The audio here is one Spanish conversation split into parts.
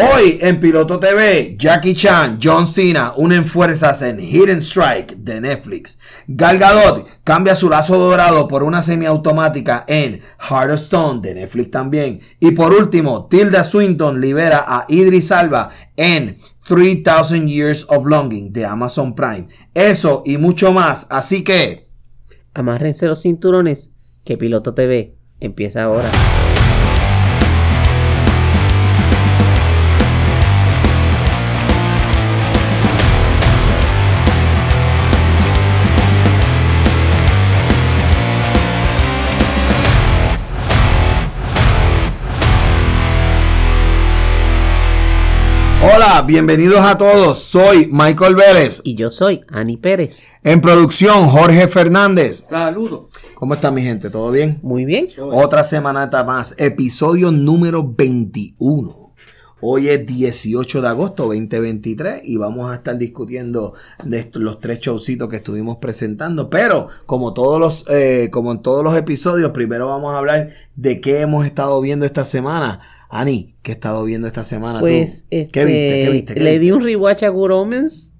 Hoy en Piloto TV, Jackie Chan, John Cena unen fuerzas en Hidden Strike de Netflix. Gal Gadot cambia su lazo dorado por una semiautomática en Heart of Stone de Netflix también. Y por último, Tilda Swinton libera a Idris Alba en 3000 Years of Longing de Amazon Prime. Eso y mucho más, así que... Amárrense los cinturones, que Piloto TV empieza ahora. Hola, bienvenidos a todos. Soy Michael Vélez. Y yo soy Ani Pérez. En producción, Jorge Fernández. Saludos. ¿Cómo está mi gente? ¿Todo bien? Muy bien. Otra semanata más. Episodio número 21. Hoy es 18 de agosto 2023 y vamos a estar discutiendo de estos- los tres showcitos que estuvimos presentando. Pero como todos los, eh, como en todos los episodios, primero vamos a hablar de qué hemos estado viendo esta semana. Ani, ¿qué has estado viendo esta semana? tú? Pues, ¿Qué este, viste? ¿Qué viste? ¿Qué le viste? di un rewatch a Good Omens.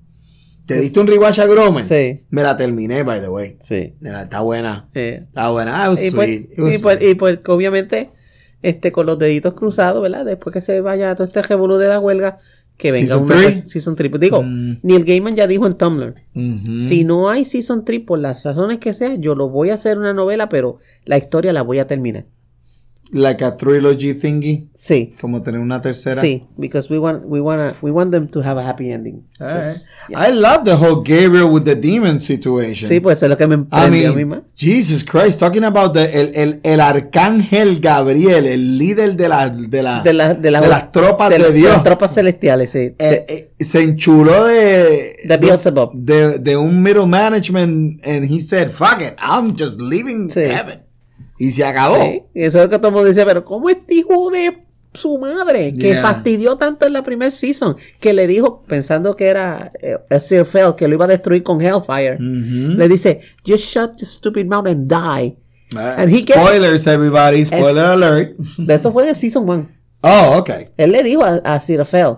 ¿Te diste un rewatch a Gromen? Sí. Me la terminé, by the way. Sí. Mira, está buena. Está buena. Ah, y, pues, y, pues, y pues, obviamente, este, con los deditos cruzados, ¿verdad? Después que se vaya todo este revolú de la huelga, que venga Season una three? Season 3. Digo, Mm. Neil Gaiman ya dijo en Tumblr, Ujú. si no hay Season 3 por las razones que sea, yo lo voy a hacer una novela, pero la historia la voy a terminar. Like a trilogy thingy. Sí. Como tener una tercera. Sí, because we want we want we want them to have a happy ending. Alright. Just- yeah. I love the whole Gabriel with the demon situation. Sí, pues es lo que me I emprendió a mí mean. Jesus Christ, talking about the, el, el, el arcángel Gabriel, el líder de, la, de, la, De, la- de, la- de las tropas de, de Dios. las tropas celestiales, sí. Eh, eh, se enchuló de, De Beelzebub. de, de un middle management and he said, fuck it, I'm just leaving Sí. heaven. Y se acabó. Sí, eso es lo que todo el mundo dice, pero ¿cómo este hijo de su madre? Que Yeah. fastidió tanto en la primer season, que le dijo, pensando que era eh, Sir Fell, que lo iba a destruir con Hellfire, Ujú. le dice, just shut your stupid mouth and die. Alright. And he gets- Spoilers, everybody. Spoiler alert. De eso fue en el season 1. Oh, okay. Él le dijo a, a Sir Fell,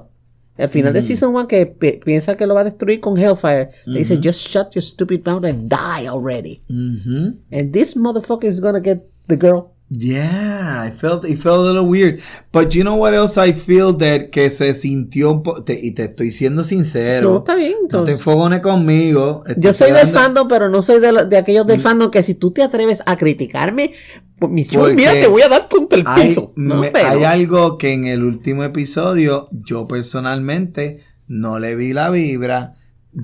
al final Mm. de Season 1, que pi- piensa que lo va a destruir con Hellfire, le dice, just shut your stupid mouth and die already. And this motherfucker is gonna get the girl. Yeah, I felt it felt a little weird. But you know what else I feel that que se sintió un po- te- y te estoy siendo sincero. No, está bien, No te entonces. enfogones conmigo. Yo soy del fandom, pero no soy de, lo- de aquellos Mm. del fandom que si tú te atreves a criticarme, pues Porque mira, te voy a dar punto el Hay, piso. No, me- pero- hay algo que en el último episodio yo personalmente no le vi la vibra.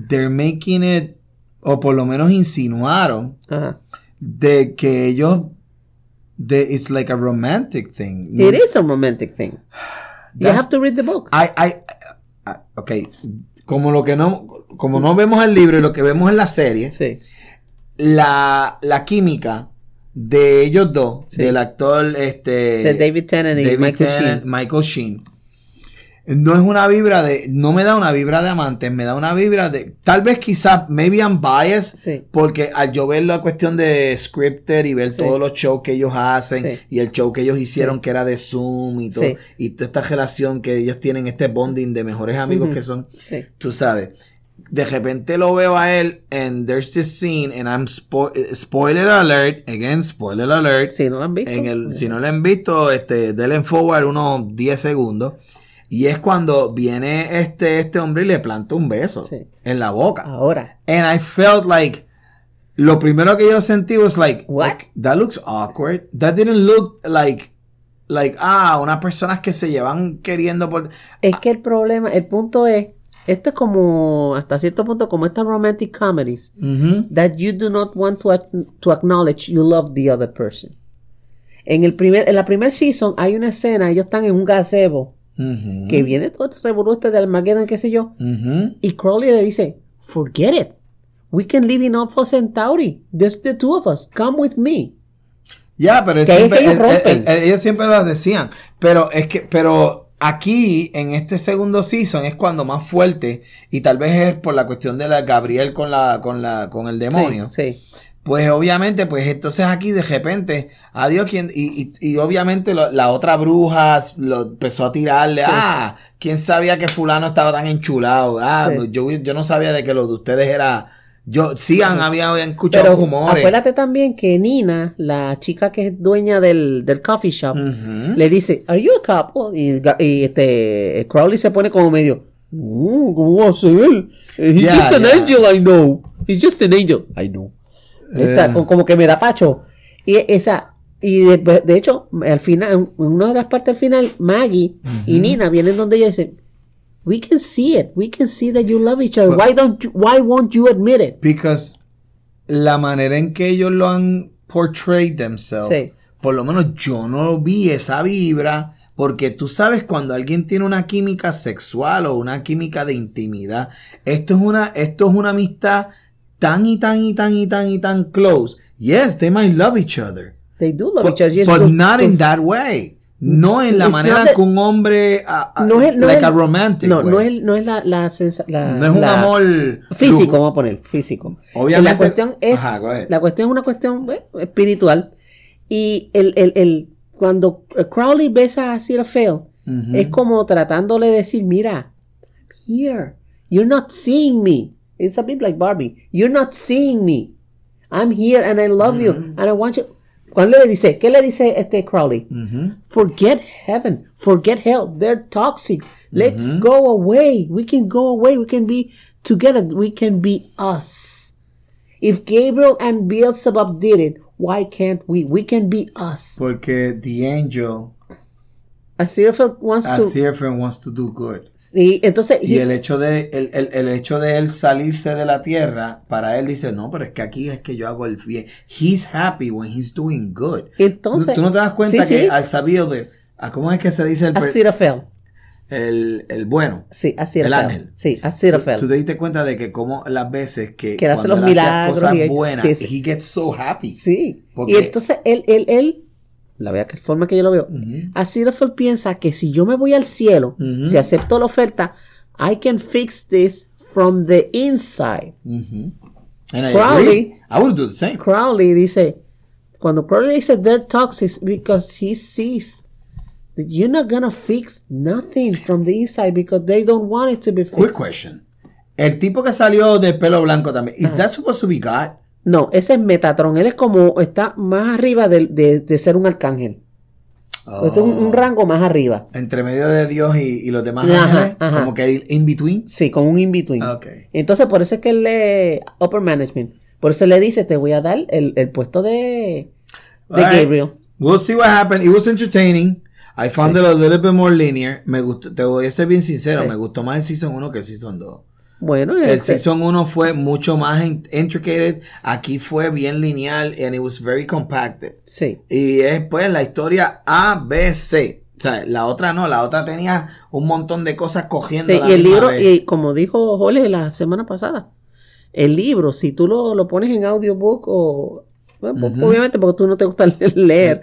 They're making it, o por lo menos insinuaron, Ajá. de que ellos, de, it's like a romantic thing. It is a romantic thing. You have to read the book. I, I, I- ok, como lo que no, como no vemos el libro y lo que vemos en la serie, Sí. la, la química de ellos dos, Sí. del actor este De David Tennant y David Michael Tennant, Sheen. Michael Sheen, no es una vibra de, no me da una vibra de amantes, me da una vibra de, tal vez quizás, maybe I'm biased, Sí. porque al yo ver la cuestión de scripted y ver Sí. todos los shows que ellos hacen Sí. y el show que ellos hicieron que era de Zoom y todo, y toda esta relación que ellos tienen, este bonding de mejores amigos que son, tú sabes. De repente lo veo a él and there's this scene and I'm spo- spoiler alert, again spoiler alert. Si no lo han visto. En el, si no lo han visto, este, denle forward unos 10 segundos. Y es cuando viene este, este hombre y le planta un beso Sí. en la boca. Ahora. And I felt like, lo primero que yo sentí was like, What? that looks awkward. That didn't look like, like, ah, unas personas que se llevan queriendo por... Es que el problema, el punto es, esto es como, hasta cierto punto, como estas romantic comedies, that you do not want to, to acknowledge you love the other person. En, el primer, en la primer season hay una escena, ellos están en un gazebo, Que viene todo este revolú este de Armageddon, qué sé yo, y Crowley le dice, forget it. We can live in Alpha Centauri. Just the two of us. Come with me. Ya, pero es siempre- que ellos siempre lo decían. Pero es que, pero aquí, en este segundo season, es cuando más fuerte, y tal vez es por la cuestión de la Gabriel con la, con la, con el demonio. Sí, sí. Pues obviamente, pues entonces aquí de repente, adiós, quien, y, y, y obviamente lo- la otra bruja lo empezó a tirarle, ah, ¿quién sabía que fulano estaba tan enchulado? Ah, Sí. yo, yo no sabía de que lo de ustedes era, yo, sí, han, había, escuchado Pero rumores. acuérdate también que Nina, la chica que es dueña del, del coffee shop, le dice, ¿Are you a couple? Y, y este Crowley se pone como medio, "Mm, ¿cómo va a ser? He's Yeah, just an yeah. angel, I know. He's just an angel, I know. Eh. co- como que me da pacho. Y esa, y de, de hecho, al final, en una de las partes al final, Maggie y Nina vienen donde ella y dicen, We can see it. We can see that you love each other. Why don't you, why won't you admit it? Because la manera en que ellos lo han portrayed themselves, Sí. por lo menos yo no vi esa vibra, porque tú sabes cuando alguien tiene una química sexual o una química de intimidad, esto es una, esto es una amistad tan y tan y tan y tan y tan close. Yes, they might love each other. They do love But, each other. Yes, but so- not so- in that way. No en la manera that- que un hombre, ah, no es, no like es- a romantic no, no es, no es la, la, No es un la- amor físico, vamos a poner físico. Obviamente- la cuestión es, Ajá, la cuestión es una cuestión espiritual y el, el, el cuando Crowley besa a Cedar Fail Ujú. es como tratándole de decir, mira, I'm here, you're not seeing me. It's a bit like Barbie. You're not seeing me. I'm here and I love you mm-hmm. and I want you. Cuando le dice, ¿qué le dice este Crowley? Ujú. Forget heaven. Forget hell. They're toxic. Let's mm-hmm. go away. We can go away. We can be together. We can be us. If Gabriel and Beelzebub did it, why can't we? We can be us. Porque the angel Aziraphale wants as to. Seraphim wants to do good. Sí, entonces. Y el hecho de el, el- el hecho de él salirse de la tierra, para él dice, no, pero es que aquí es que yo hago el bien. He's happy when he's doing good. entonces. ¿Tú no te das cuenta sí, que sí, al sabido de, a cómo es que se dice el, Aziraphale. el, el bueno? Sí, El Aziraphale. ángel. Sí, Tú, Aziraphale. tú te diste cuenta de que como las veces que, Que hace los milagros cosas y- buenas, sí. he gets so happy. Sí. Porque- Y entonces él, él, él, la vea que forma que yo lo veo, Ujú. Aziraphale piensa que si yo me voy al cielo, Ujú. si acepto la oferta, I can fix this from the inside. And I Crowley- agree. I would do the same. Crowley dice, cuando Crowley dice they're toxic because he sees that you're not gonna fix nothing from the inside because they don't want it to be fixed. Quick question. El tipo que salió de pelo blanco también, is that supposed to be God? No, ese es Metatron. Él es como, está más arriba de, de- de ser un arcángel. Este es un, un Oh. rango más arriba. Entre medio de Dios y, y los demás Ajá, ángeles, ajá. como que in between. Sí, con un in-between. Ok. Entonces, por eso es que él lee Upper Management. Por eso le dice, te voy a dar el, el puesto de, de. Gabriel. We'll see what happened. It was entertaining. I found it a little bit more linear. Me gustó, te voy a ser bien sincero, Sí. me gustó más el season 1 que el season 2. Bueno, El este- season 1 fue mucho más in- intricate. Aquí fue bien lineal and it was very compacted. sí. Y es pues la historia ABC. O sea, la otra no, la otra tenía un montón de cosas cogiendo. Sí, a la y el libro, vez. y como dijo Jorge la semana pasada, el libro, si tú lo, lo pones en audiobook o bueno, pues, Ujú. obviamente porque tú no te gusta leer,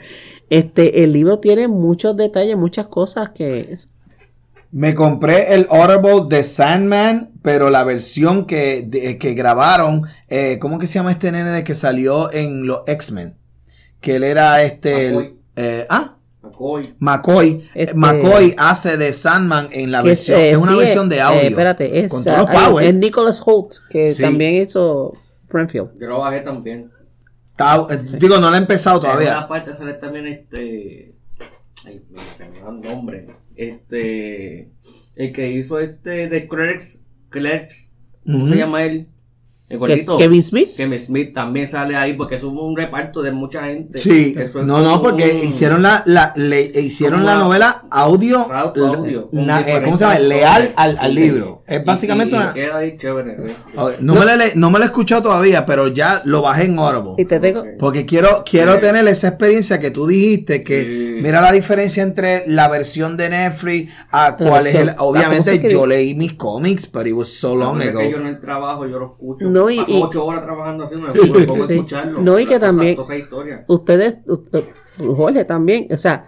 este, el libro tiene muchos detalles, muchas cosas que es- Me compré el Audible de Sandman, pero la versión que, de- que grabaron, eh, ¿cómo que se llama este nene de que salió en los X-Men? Que él era este... el- eh, ah, McCoy. McCoy. Este- McCoy hace de Sandman en la es, versión. eh, es una sí, versión de eh, audio. espérate, es, con todos los ah, powers. es Nicholas Holt, que Sí. también hizo Springfield. Yo lo bajé también. Está- eh, digo, no lo he empezado En una todavía. parte sale también este. Ay, se me da el nombre. Este. El que hizo este de Clerks. Clerks. ¿Cómo Ujú. se llama él? El gordito. Kevin Smith. Kevin Smith también sale ahí porque es un, un reparto de mucha gente. Sí, Eso es no, no, porque un- hicieron la, la le, hicieron la novela audio, Audio, eh, ¿cómo se llama? Leal al, al Sí. libro. Es Y- básicamente y una. queda ahí chévere. ¿eh? Ok, No, Me la, he- no me la he escuchado todavía, pero ya lo bajé en Audible. Y te tengo. Porque quiero, quiero Sí. tener esa experiencia que tú dijiste, que Sí. mira la diferencia entre la versión de Netflix a cuál es el... versión- ah, ¿cómo se Obviamente yo leí mis cómics, but it was so long Porque es que yo ago. en el trabajo yo lo escucho. No, y- y- ocho horas trabajando pongo a Sí. escucharlo. No, y que también- toda ustedes, usted- Jorge también, o sea,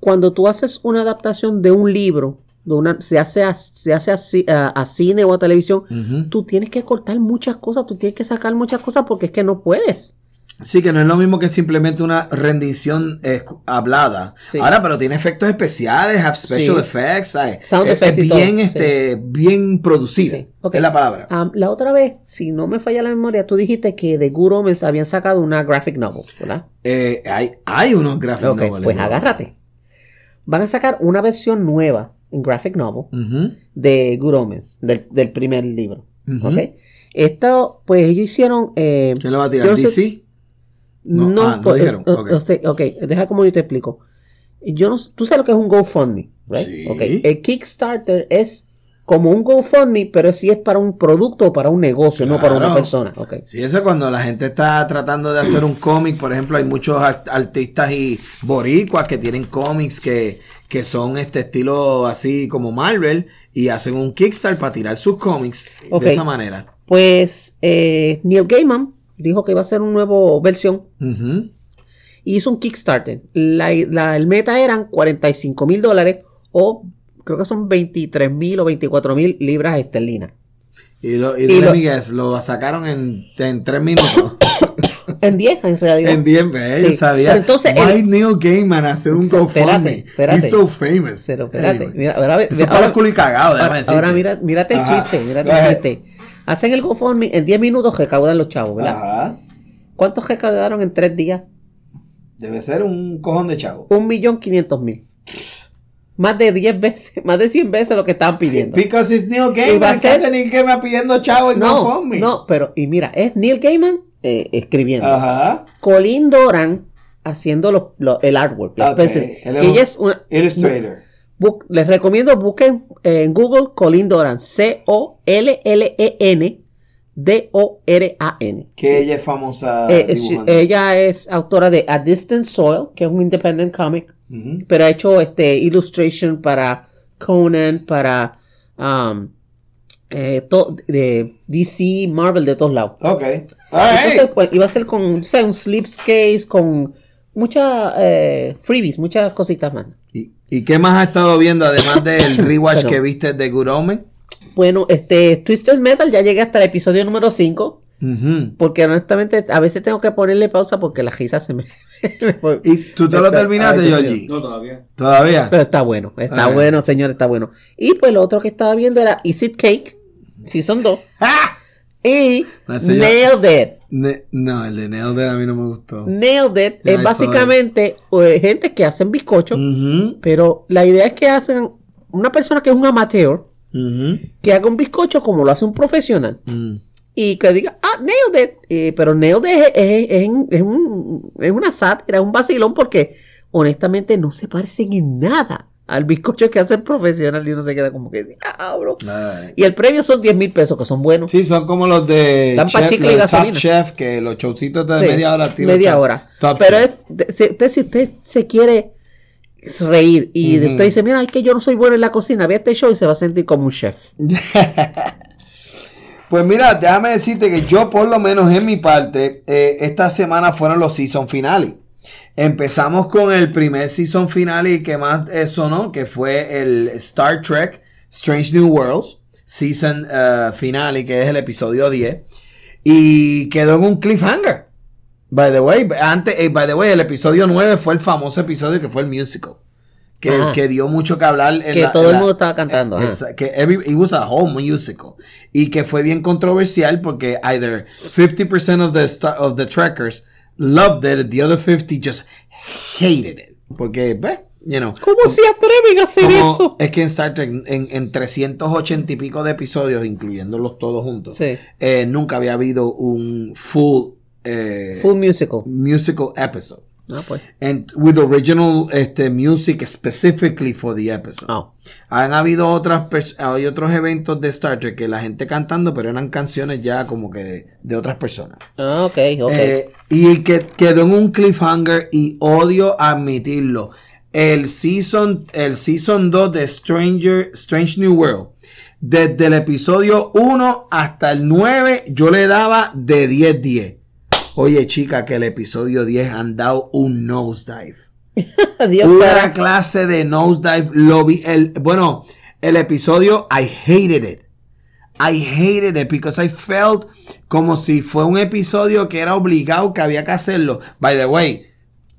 cuando tú haces una adaptación de un libro, de una, se hace, a, se hace a, ci- a- a cine o a televisión, Ujú. tú tienes que cortar muchas cosas, tú tienes que sacar muchas cosas porque es que no puedes. Sí, que no es lo mismo que simplemente una rendición eh, hablada. Sí. Ahora, pero tiene efectos especiales, have special Sí. effects, ¿sabes? Sound Es- effects bien, sí. este, bien producido. Es la palabra. La otra vez, si no me falla la memoria, tú dijiste que de Good Omens habían sacado una graphic novel, ¿verdad? Eh, hay, hay unos graphic Ok, novels, pues agárrate. Van a sacar una versión nueva en graphic novel de Good Omens, del, del primer libro. Ujú. ¿ok? Esto, pues ellos hicieron... eh, ¿Quién lo va a tirar? yo no sé- ¿DC? No, No, ah, no dijeron, eh, ok. o sea, ok, deja como yo te explico. Yo no, tú sabes lo que es un GoFundMe, right? Sí. Ok, El Kickstarter es como un GoFundMe, pero sí es para un producto o para un negocio, no para una persona. Ok. Sí, eso es cuando la gente está tratando de hacer un cómic. Por ejemplo, hay muchos art- artistas y boricuas que tienen cómics que, que son este estilo así como Marvel y hacen un Kickstarter para tirar sus cómics de esa manera. Pues eh, Neil Gaiman dijo que iba a hacer una nueva versión Ujú. y hizo un Kickstarter. La, la- el meta eran 45 mil dólares o creo que son 23 mil o 24 mil libras esterlinas. Y, lo, y, Y lo- Miguel, lo sacaron en, en tres minutos. En 10 en realidad. en 10 veces. Yo Sí, sabía. pero entonces Why el- Neil Gaiman hacer un GoFundMe? He's so famous. Pero espérate, Anyway. mira, ahora, Eso es ahora- para el culo y cagado, déjame ahora, ahora mira, mírate el chiste, mírate el chiste. Hacen el GoFundMe en 10 minutos recaudan los chavos, ¿verdad? Ajá. ¿Cuántos recaudaron en 3 días? Debe ser un cojón de chavo. Un millón quinientos mil. Más de 10 veces, más de 100 veces lo que estaban pidiendo. Because it's Neil Y va a Gaiman. ¿Qué ser- hace Neil Gaiman pidiendo chavo en No, GoFundMe? no, pero, y mira, es Neil Gaiman eh, escribiendo. Ajá. Colin Doran haciendo el artwork. las Ok, pencils, él que ella es una, Illustrator. Les recomiendo busquen eh, en Google Colin Doran, C-O-L-L-E-N D-O-R-A-N. Que ella es famosa Eh, eh, ella es autora de A Distant Soil, que es un independent comic, pero ha hecho este illustration para Conan, para um, eh, de DC, Marvel, de todos lados. Ok. Alright. Entonces, pues, iba a ser con o sea, un slipcase, con muchas eh, freebies, muchas cositas más. ¿Y, y qué más has estado viendo además del rewatch Bueno. que viste de Good Omen? Bueno, este Twisted Metal ya llegué hasta el episodio número 5. Ujú. Porque honestamente a veces tengo que ponerle pausa porque la risa se me... ¿Y tú te lo terminaste, Georgie? No, todavía. ¿Todavía? Pero está bueno, está Ay. bueno, señor, está bueno. Y pues lo otro que estaba viendo era Is It Cake, Season 2, ¡Ah! y. Nailed It. Ne- no, el de Nailed It a mí no me gustó. Nailed It es I básicamente eh, gente que hacen bizcocho, pero la idea es que hacen una persona que es un amateur, que haga un bizcocho como lo hace un profesional. mm. y que diga, ah, nailed it. Eh, pero nailed it es, es- es un- es una sátira, es un vacilón porque honestamente no se parecen en nada al bizcocho que hace el profesional y uno se queda como que, ah, bro. Ay. Y el premio son 10 mil pesos, que son buenos. Sí, son como los de Dan Chef, los y de Top gasolina. Chef, que los showcitos de Sí, media hora tiran media hora. Top Pero es, si usted, si usted se quiere reír y usted dice, mira, es que yo no soy bueno en la cocina, ve este show y se va a sentir como un chef. Pues mira, déjame decirte que yo por lo menos en mi parte, eh, esta semana fueron los season finales. Empezamos con el primer season finale que más eh, sonó, que fue el Star Trek Strange New Worlds, season eh, finale, que es el episodio 10. Y quedó en un cliffhanger. By the way, antes, eh, by the way, el episodio 9 fue el famoso episodio que fue el musical. Que, que dio mucho que hablar. en Que la- todo en el la- mundo estaba cantando, que every, it was a whole musical. Y que fue bien controversial porque either 50% of the, of the trackers loved it, the other 50 just hated it. Porque, pues, you know. ¿Cómo se atreven a hacer eso? Es que en Star Trek, en, en 380 y pico de episodios, incluyéndolos todos juntos, Sí. eh, nunca había habido un full, eh, Full musical. musical episode. Ah, pues. And with original este, music specifically for the episode. Oh. Han habido otras hay otros eventos de Star Trek que la gente cantando, pero eran canciones ya como que de, de otras personas. Ah, ok, ok. Eh, y que quedó en un cliffhanger y odio admitirlo. El season, el season 2 de Stranger, Strange New World, desde el episodio 1 hasta el 9, yo le daba de 10-10. Oye, chica, que el episodio 10 han dado un nosedive. Dios Una para- clase de nosedive. Lo vi, el, bueno, el episodio I hated it. I hated it because I felt como si fue un episodio que era obligado que había que hacerlo. By the way,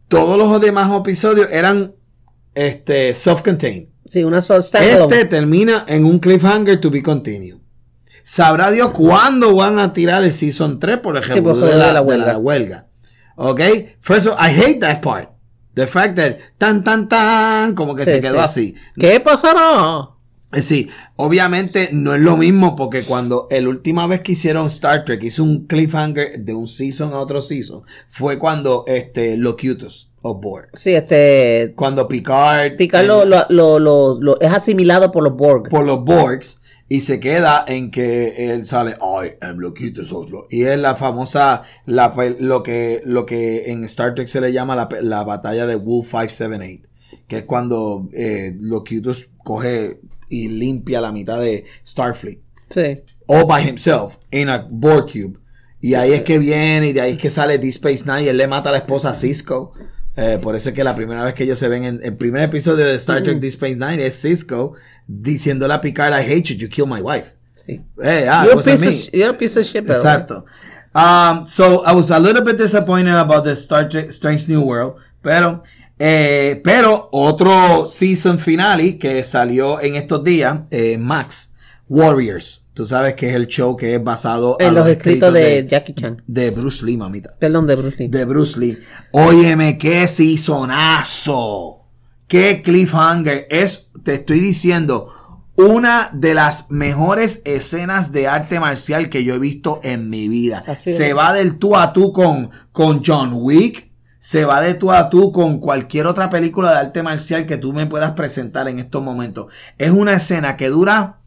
todos los demás episodios eran este self-contained. Sí, una. Este termina en un cliffhanger to be continued. Sabrá Dios cuándo van a tirar el season 3 por el Sí, ejemplo por de, la, la de huelga. la huelga. Ok. First of all, I hate that part. The fact that tan tan tan como que Sí, se quedó sí. así. ¿Qué pasará? Eh, Sí, obviamente no es lo mismo porque cuando el última vez que hicieron Star Trek hizo un cliffhanger de un season a otro season fue cuando este Locutus of Borg. Sí, este. Cuando Picard Picard el- lo, lo, lo, lo- lo- es asimilado por los Borg. por los Borgs y se queda en que él sale I am of Borg. y es la famosa la, lo que lo que en Star Trek se le llama la, la batalla de Wolf 578 que es cuando eh, coge y limpia la mitad de Starfleet Sí. all by himself in a Borg cube. Y ahí es que viene y de ahí es que sale Deep Space Nine y él le mata a la esposa a Cisco. Eh, por eso es que la primera vez que ellos se ven en el primer episodio de Star Trek Deep Space Nine es Cisco diciéndole a Picard, I hate you, you killed my wife. sí. Eh, ah, You're, a piece of, you're a piece of shit, Exacto. Um, so I was a little bit disappointed about the Star Trek Strange New World, pero eh, pero otro season finale que salió en estos días, eh, Max Warriors. Tú sabes que es el show que es basado En los escritos de Jackie Chan. de Bruce Lee, mamita. Perdón, de Bruce Lee. De Bruce Lee. Óyeme, qué seasonazo. Qué cliffhanger. Es, te estoy diciendo, una de las mejores escenas de arte marcial que yo he visto en mi vida. Así. Se va del tú a tú con, con John Wick. Se va de tú a tú con cualquier otra película de arte marcial que tú me puedas presentar en estos momentos. Es una escena que dura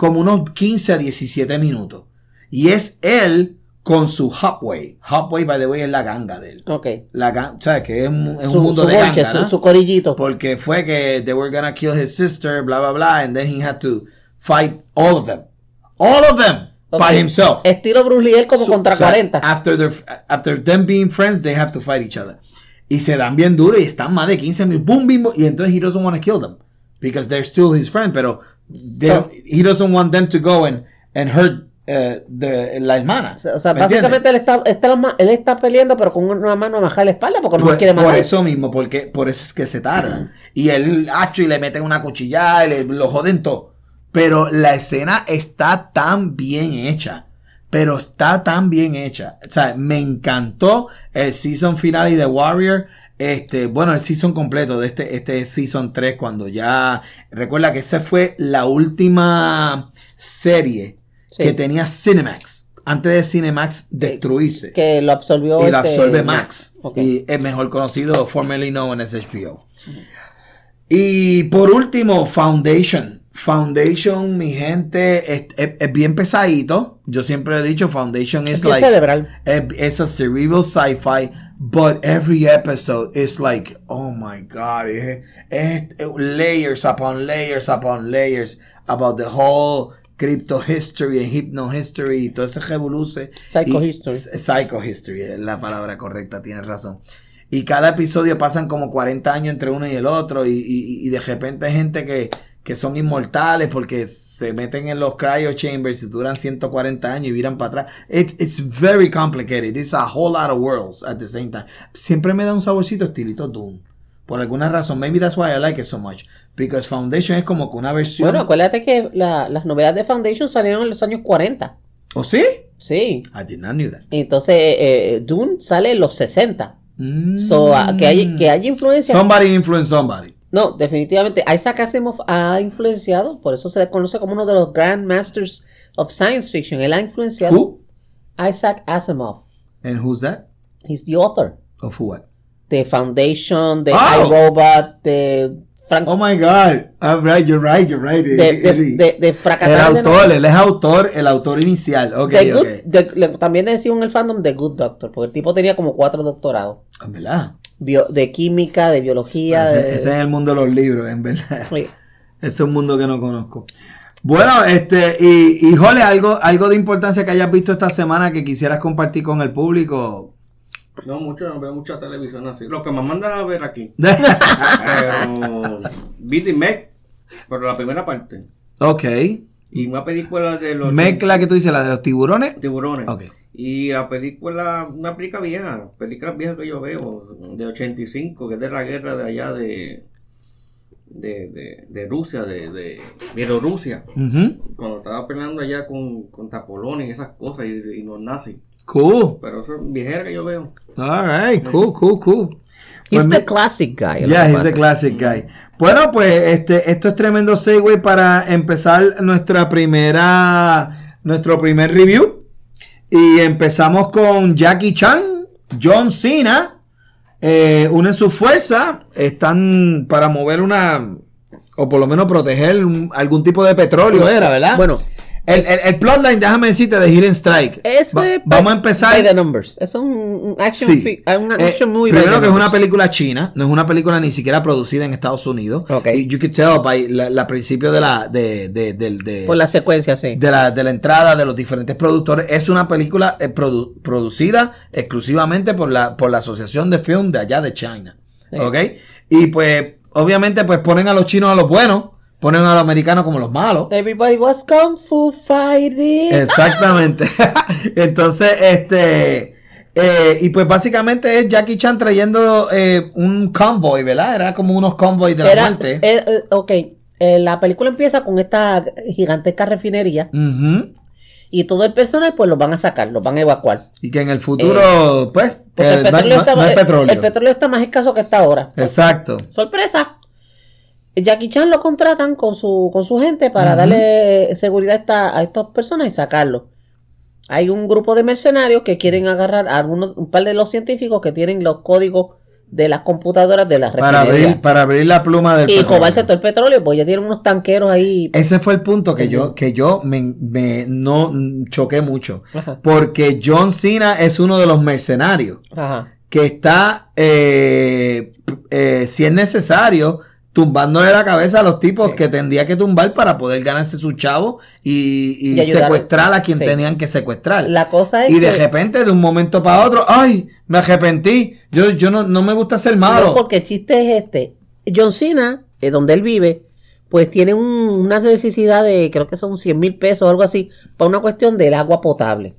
como unos 15 a 17 minutos. Y es él con su Hopway. Hopway, by the way, es la ganga de él. Ok. La gan- o sea, que es, un- es un Su, mundo de ganga, su, ¿no? su corillito. Porque fue que they were gonna kill his sister, bla, bla, bla, and then he had to fight all of them. All of them Ok. by himself. Estilo Bruce Lee, él como contra o sea, 40. After, their, after them being friends, they have to fight each other. Y se dan bien duro y están más de 15 minutos. Boom, boom, boom, y entonces he doesn't want to kill them. Because they're still his friend, pero don't- he doesn't want them to go and, and hurt the- la hermana. O sea, básicamente él está, está él está peleando, pero con una mano a bajar la espalda porque no Por, quiere por matar. eso mismo, porque por eso es que se tarda. Y él hacho y le meten una cuchillada y le, lo joden todo. Pero la escena está tan bien hecha. Pero está tan bien hecha. O sea, me encantó el season final de Warrior. Este, bueno, el season completo de este, este season 3, cuando ya. Recuerda que esa fue la última serie Sí. que tenía Cinemax. Antes de Cinemax destruirse Que lo absorbió. y lo este, absorbe Max. Y es mejor conocido, formerly known as HBO. Y por último, Foundation. Foundation, mi gente, es, es- es bien pesadito. Yo siempre he dicho, Foundation Es is bien like. cerebral. es- It's a cerebral sci-fi, but every episode is like, oh my god, es, es layers upon layers upon layers about the whole crypto history and hypno history y todo ese revoluce. Psycho Y- history. Psycho history es la palabra correcta, tienes razón. Y cada episodio pasan como 40 años entre uno y el otro y, y- y de repente hay gente que, que son inmortales porque se meten en los cryo chambers y duran 140 años y viran para atrás. It- it's very complicated. It's a whole lot of worlds at the same time. Siempre me da un saborcito estilito Doom. Por alguna razón. Maybe that's why I like it so much. Because Foundation es como que una versión... Bueno, acuérdate que la- las novedades de Foundation salieron en los años 40. ¿O sí? Sí. I did not know that. Entonces, eh, eh, Dune sale en los 60. Mm. So, ah, que hay, que hay influencia. Somebody influenced somebody. No, definitivamente. Isaac Asimov ha influenciado, por eso se le conoce como uno de los Grand Masters of Science Fiction. Él ha influenciado Who? Isaac Asimov. And who's that? He's the author. Of what? De Foundation, de Oh. iRobot, de, Frank- Oh my God. I'm right, you're right, you're right. de, de, de, de el autor, él es autor, el autor inicial. Ok, The ok. Good- de- le- también le decían en el fandom The Good Doctor, porque el tipo tenía como cuatro doctorados. En verdad. Bio- de química, de biología. Ese, de- ese es el mundo de los libros, en verdad. Oye, Ese es un mundo que no conozco. Bueno, este, y, y Jole, algo, algo de importancia que hayas visto esta semana que quisieras compartir con el público. No, mucho, no veo mucha televisión así. Lo que me mandan a ver aquí. ok. Pero. vi The Meg, pero la primera parte. Y una película de los Mezcla que tú dices, la de los tiburones. tiburones. Ok. Y la película, una película vieja, película vieja que yo veo, de 85, que es de la guerra de allá de, de, de, de Rusia, de, de Bielorrusia, Ujú. cuando estaba peleando allá con, contra Polonia y esas cosas, y, y los nazis. Cool. Pero eso es viejera que yo veo. Alright, cool, cool, cool. He's Pues the classic guy. Yeah, he's the classic guy. Bueno, pues este, esto es tremendo segue para empezar nuestra primera, nuestro primer review. Y empezamos con Jackie Chan, John Cena, eh, unen sus fuerzas, están para mover una, o por lo menos proteger un- algún tipo de petróleo, era, ¿verdad? Bueno, el, el, el plotline, déjame decirte, de Hidden Strike. es Va- de- vamos a empezar. By the numbers. Es un, action, Sí. fi- una Eh, action movie. primero que es una película china, no es una película ni siquiera producida en Estados Unidos. Ok. Y you could tell by la, la principio de la de, de, de- de- Por la secuencia, sí. de la, de la entrada de los diferentes productores. Es una película eh, produ- producida exclusivamente por la, por la Asociación de Film de allá de China. Sí. ¿Ok? Y pues, obviamente, pues ponen a los chinos a los buenos, ponen a los americanos como los malos. Everybody was kung fu fighting. Exactamente. Entonces, este. eh, y pues básicamente es Jackie Chan trayendo eh, un convoy, ¿verdad? Era como unos convoys de la Era, muerte. eh, eh, ok, la película empieza con esta gigantesca refinería y todo el personal pues los van a sacar, los van a evacuar. Y que en el futuro, pues, el no, petróleo, no- está, no el- petróleo. el petróleo está más escaso que está ahora. Exacto. Sorpresa. Jackie Chan lo contratan con su, con su gente para darle seguridad a, esta- a estas personas y sacarlo. Hay un grupo de mercenarios que quieren agarrar a algunos, un par de los científicos que tienen los códigos de las computadoras de la Para abrir, para abrir la pluma del y petróleo. jobarse todo el petróleo, pues ya tienen unos tanqueros ahí. Ese fue el punto que yo, que yo me, me- no choqué mucho. Ajá. Porque John Cena es uno de los mercenarios. Ajá. que está, eh, eh, si es necesario, tumbándole la cabeza a los tipos Sí. que tendría que tumbar para poder ganarse su chavo y, y Y ayudar. secuestrar a quien Sí. tenían que secuestrar. La cosa es y de que repente, de un momento para otro, ¡ay! Me arrepentí. Yo, yo no, no me gusta ser malo. No, porque el chiste es este. John Cena, eh, donde él vive, pues tiene un- una necesidad de, creo que son 100 mil pesos o algo así, para una cuestión del agua potable.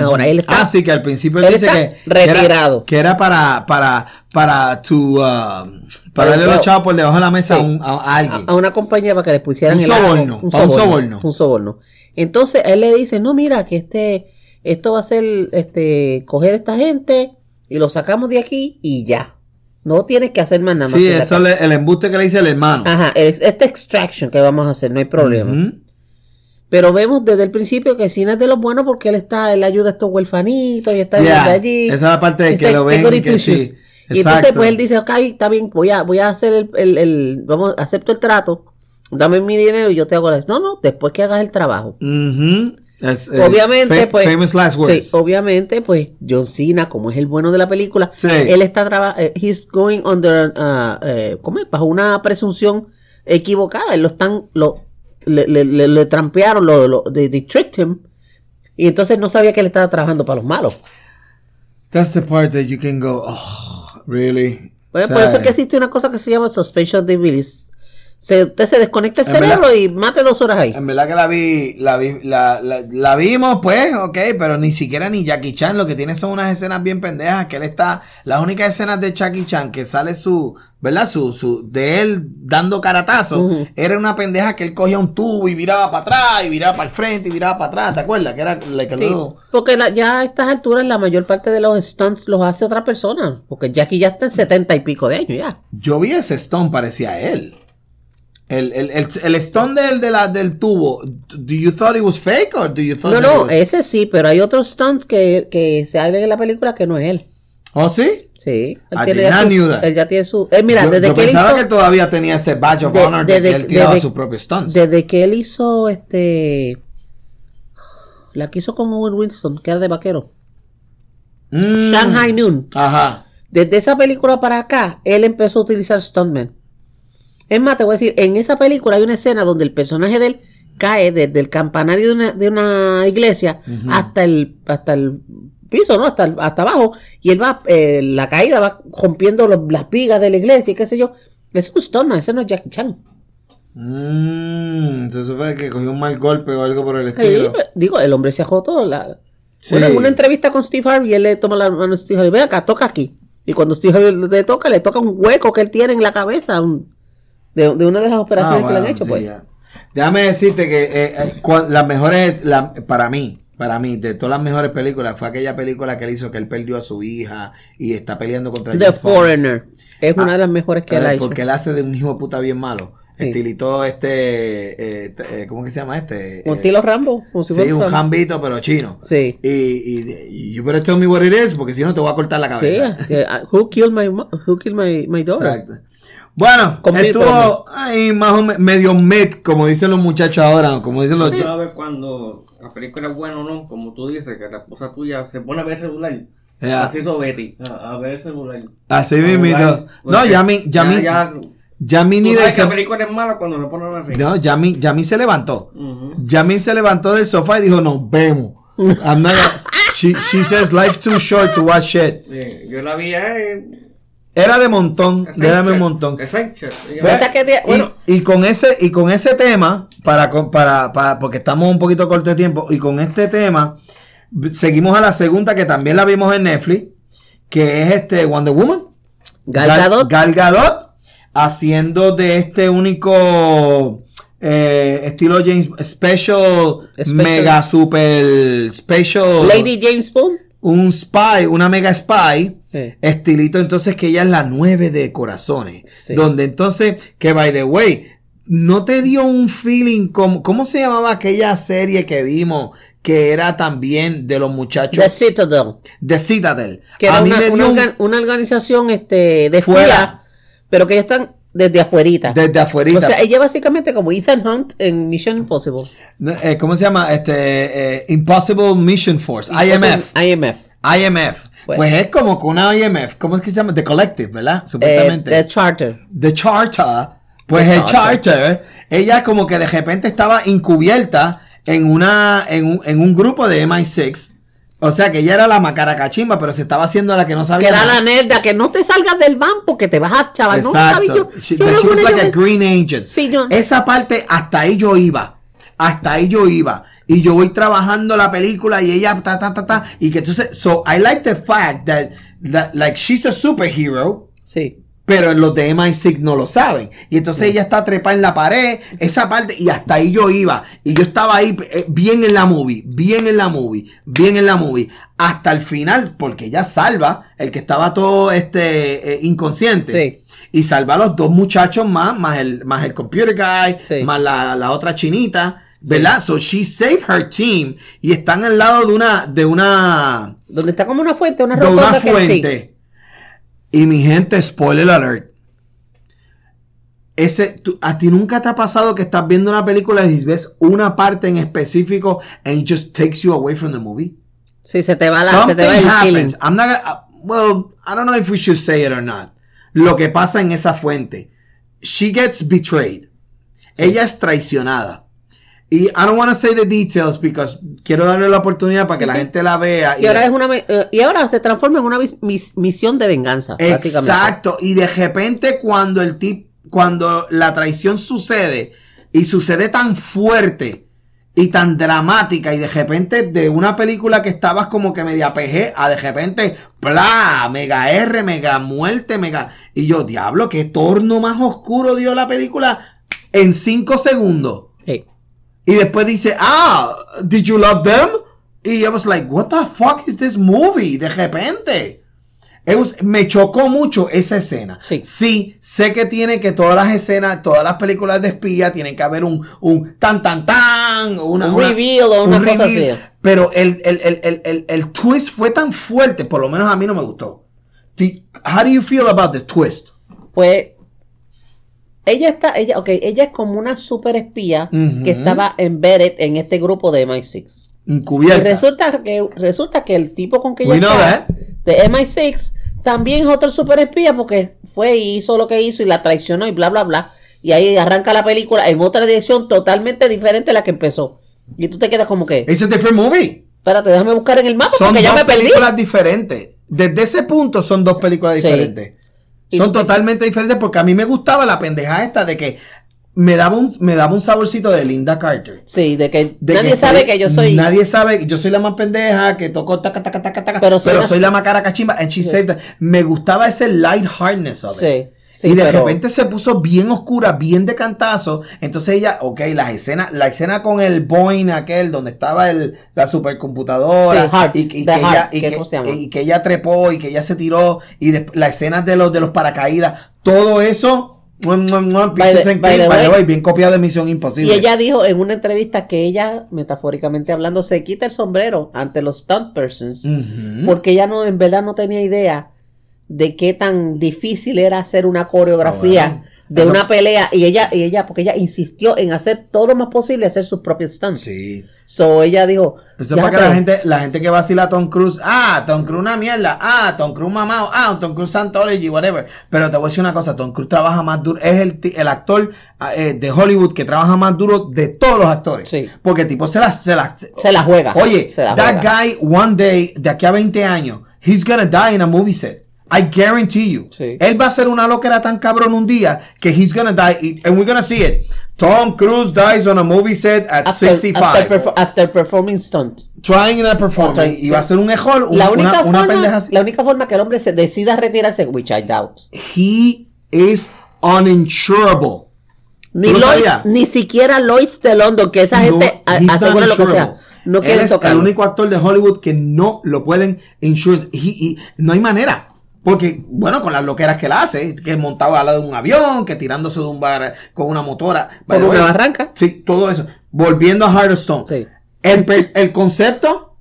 Ahora, él está- Ah, sí, que al principio él, él dice que, que era- retirado. que era, para, para, para tu, uh, para darle los chavos por debajo de la mesa a, un- a- a alguien. a, a una compañía para que le pusieran Un el soborno, para un soborno. Un soborno. Entonces él le dice, no, mira, que este, esto va a ser, este, coger a esta gente y lo sacamos de aquí y ya. No tienes que hacer más nada más. sí, eso es el embuste que le dice el hermano. Ajá, el- este extraction que vamos a hacer, no hay problema. Ujú. Pero vemos desde el principio que Cena es de los buenos porque él está, él ayuda a estos huerfanitos y está Yeah, allí. Esa es la parte de que lo ven. que sí. Y entonces pues él dice, ok, está bien, voy a, voy a hacer el, el, el- vamos, acepto el trato, dame mi dinero y yo te hago la... No, no, después que hagas el trabajo. Es, eh, Obviamente, pues... Famous last words. Sí, obviamente, pues John Cena, como es el bueno de la película, Sí. él está trabajando, he's going under, uh, eh, ¿cómo es? Bajo una presunción equivocada. Él lo están, lo, le, le, le, le trampearon, lo, lo, they, they tricked him. Y entonces no sabía que él estaba trabajando para los malos. That's the part that you can go, oh, really. Pues, O por eso es que existe una cosa que se llama suspension disbelief. Se, usted se desconecta el En cerebro verdad- y mate dos horas ahí. En verdad que la vi, la vi, la, la, la vimos, pues, ok, pero ni siquiera ni Jackie Chan, lo que tiene son unas escenas bien pendejas, que él está, las únicas escenas de Jackie Chan que sale su, ¿verdad? Su, su, de él dando caratazos, Ujú. era una pendeja que él cogía un tubo y viraba para atrás, y viraba para el frente, y viraba para atrás, ¿te acuerdas? Que era like a Sí, porque la- ya a estas alturas la mayor parte de los stunts los hace otra persona. Porque Jackie ya está en setenta y pico de años ya. Yo vi ese stone, parecía a él. El, el, el, el stone del, de la, del tubo, do you thought it was fake or do you thought No, no, was- ese sí, pero hay otros stunts que, que se hablan en la película que no es él. ¿Oh, sí? Sí, él, tiene ya su- él ya tiene su... eh, mira, yo desde yo que él pensaba hizo... que él todavía tenía ese badge of de- honor de, desde- que él tiraba desde- sus propios stunts. Desde que él hizo este... La que hizo con Owen Winston, que era de vaquero. Mm. Shanghai Noon. Ajá. Desde esa película para acá, él empezó a utilizar stuntmen. Es más, te voy a decir, en esa película hay una escena donde el personaje de él cae desde el campanario de una, de una iglesia hasta el hasta el piso, ¿no? Hasta, hasta abajo. Y él va, eh, la caída va rompiendo los- las vigas de la iglesia y qué sé yo. Es un stuntman, ese no es Jackie Chan. Mmm, se supone que cogió un mal golpe o algo por el estilo. digo, el hombre se ajotó. La... Sí. Bueno, en una entrevista con Steve Harvey, él le toma la mano a Steve Harvey. Ve acá, toca aquí. Y cuando Steve Harvey le toca, le toca un hueco que él tiene en la cabeza un- de, de una de las operaciones Ah, que le han bueno, hecho. sí, pues. ya. Déjame decirte que eh, eh, las mejores, la- para mí, para mí, de todas las mejores películas, fue aquella película que él hizo que él perdió a su hija y está peleando contra The James. Foreigner. Es una de las mejores que él Eh, ha hecho. porque él hace de un hijo de puta bien malo. Sí. Estilito este, eh, eh, ¿cómo que se llama este? Un Eh, estilo Rambo. sí, un Rambo. jambito, pero chino. Sí. Y, y, y you better tell me what it is, porque si no te voy a cortar la Sí, cabeza. eh, who killed my, who killed my, my daughter? Exacto. Bueno, estuvo ahí más o menos medio met, como dicen los muchachos ahora, como dicen los chicos. sabes cuando la película es buena o no, como tú dices, que la esposa tuya se pone a ver el celular. Ya. Así hizo Betty, a, a ver el celular. Así A jugar, No, ya mi, ya mi, ya, ya mi ni de sabes que ese- la película es mala cuando se ponen así. No, ya mi, ya mi se levantó. Ujú. Yami se levantó del sofá y dijo, nos vemos. I'm not gonna- she, she says life's too short to watch shit. Sí, yo la vi eh, Era de montón, déjame un montón. Y- bueno, y, con ese y con ese tema para, para, para porque estamos un poquito corto de tiempo y con este tema seguimos a la segunda que también la vimos en Netflix que es este Wonder Woman Gal Gadot. Gal Gadot haciendo de este único eh, estilo James special, Special. mega super special Lady James Bond. un spy, una mega spy, Sí. estilito entonces que ella es la nueve de corazones, Sí. donde entonces, que by the way, ¿no te dio un feeling como, cómo se llamaba aquella serie que vimos que era también de los muchachos The Citadel. de Citadel? Que era A mí una, me dio organ- una organización este, de Fuera. fuera, pero que ellos están desde afuerita. desde afuerita. O sea, ella básicamente como Ethan Hunt en Mission Impossible. Eh, ¿Cómo se llama? Este eh, Impossible Mission Force, IMF. IMF. IMF. Pues- Pues es como que una IMF, ¿cómo es que se llama? The Collective, ¿verdad? Eh, Supuestamente. the Charter. The Charter, pues The el Charter. Charter, ella como que de repente estaba encubierta en una en un, en un grupo de MI6. O sea que ella era la macaracachimba, pero se estaba haciendo la que no Que sabía. era nada. la nerda, que no te salgas del van porque te vas a chaval. No sabía yo. Exacto. She, yo no she was like a green agent. Sí, yo- Esa parte, hasta ahí yo iba. Hasta ahí yo iba. Y yo voy trabajando la película y ella ta ta ta ta. Y que entonces, so I like the fact that, that like she's a superhero. Sí. Pero los de MI6 no lo saben. Y entonces ella está trepada en la pared, esa parte, y hasta ahí yo iba. Y yo estaba ahí eh, bien en la movie, bien en la movie, bien en la movie. Hasta el final, porque ella salva el que estaba todo este eh, inconsciente. Sí. Y salva a los dos muchachos más, más el, más el computer guy, Sí. más la, la otra chinita. ¿Verdad? So she saved her team. Y están al lado de una, de una, Donde está como una fuente, una de una sí. fuente. Y mi gente, spoiler alert. Ese, tú- a ti nunca te ha pasado que estás viendo una película y ves una parte en específico and it just takes you away from the movie. Sí, se te va la, se te va Something el feeling. happens. I'm not gonna- uh, well, I don't know if we should say it or not. Lo que pasa en esa fuente. She gets betrayed. Ella es traicionada. Y I don't want to say the details because quiero darle la oportunidad para que Sí, la sí. gente la vea. Y ahora es una eh, y ahora se transforma en una mis- mis- misión de venganza. Exacto. Y de repente cuando el tip, cuando la traición sucede y sucede tan fuerte y tan dramática y de repente de una película que estabas como que media PG a de repente, bla, mega R, mega muerte, mega... Y yo, diablo, qué torno más oscuro dio la película en cinco segundos. Y después dice, ah, did you love them? Y I was like, what the fuck is this movie? De repente. Was- me chocó mucho esa escena. Sí. sé que tiene que todas las escenas, todas las películas de espía tienen que haber un, un tan tan tan, una, Un una- reveal o una cosa así. Pero el, el, el, el, el, el twist fue tan fuerte, por lo menos a mí no me gustó. How do you feel about the twist? Pues ella está, ella, ok, ella es como una super espía que estaba embedded en este grupo de MI6. Y Encubierta. resulta que, resulta que el tipo con que ella está, de MI6, también es otro super espía porque fue y hizo lo que hizo y la traicionó y bla, bla, bla. Y ahí arranca la película en otra dirección totalmente diferente a la que empezó. Y tú te quedas como que, It's a different movie. espérate, déjame buscar en el mapa son porque ya dos me perdí. películas diferentes. Desde ese punto son dos películas Sí. Y Son te- totalmente diferentes porque a mí me gustaba la pendeja esta de que me daba un, me daba un saborcito de Linda Carter. Sí, de que De nadie que sabe estoy- que yo soy. Nadie sabe, yo soy la más pendeja, que toco taca, taca, taca, taca, Pero pero, soy la- soy la más cara cachimba. And she saved it. Me gustaba ese lightheartedness of it. Sí, sí, y de pero- repente se puso bien oscura, bien de cantazo. Entonces ella, ok, las escenas, la escena con el Boeing aquel, donde estaba el, la supercomputadora. Sí, y, que ella, trepó y que ella se tiró. Y las escenas de los, de los paracaídas. Todo eso. bien copiado de Misión Imposible. Y ella dijo en una entrevista que ella, metafóricamente hablando, se quita el sombrero ante los stunt persons. Porque ella no, en verdad no tenía idea de qué tan difícil era hacer una coreografía Ah, bueno. de Eso- una pelea. Y ella, y ella, porque ella insistió en hacer todo lo más posible, hacer sus propios stunts. Sí. So ella dijo. Eso es para que "Fíjate, la gente, la gente que vacila a Tom Cruise, ah, Tom Cruise una mierda, ah, Tom Cruise mamado, ah, Tom Cruise Scientology, whatever. Pero te voy a decir una cosa, Tom Cruise trabaja más duro, es el, el actor ah, eh, de Hollywood que trabaja más duro de todos los actores. Sí. Porque el tipo se la, se la, Se la juega. Oye, la that juega. guy one day, de aquí a 20 años, he's gonna die in a movie set. I guarantee you. Sí. Él va a ser una loquera tan cabrón un día que he's gonna die and we're gonna see it. Tom Cruise dies on a movie set at After, 65. after perfor- after performing stunt. trying in a performance Otra- y va a ser un error, un- La una, única, una forma, pendeja así. la única forma que el hombre se decida retirarse, which I doubt. He is uninsurable. Ni, ¿Tú lo Lloyd- ni siquiera Lloyd de London, que esa gente No, not asegura lo que sea. No Él es tocarlo. el único actor de Hollywood que no lo pueden insure. He- he- no hay manera. Porque, bueno, con las loqueras que él hace, que montaba al lado de un avión, que tirándose de un bar con una motora. The una barranca. Sí, todo eso. Volviendo a Heart of Stone. Sí. El, el concepto,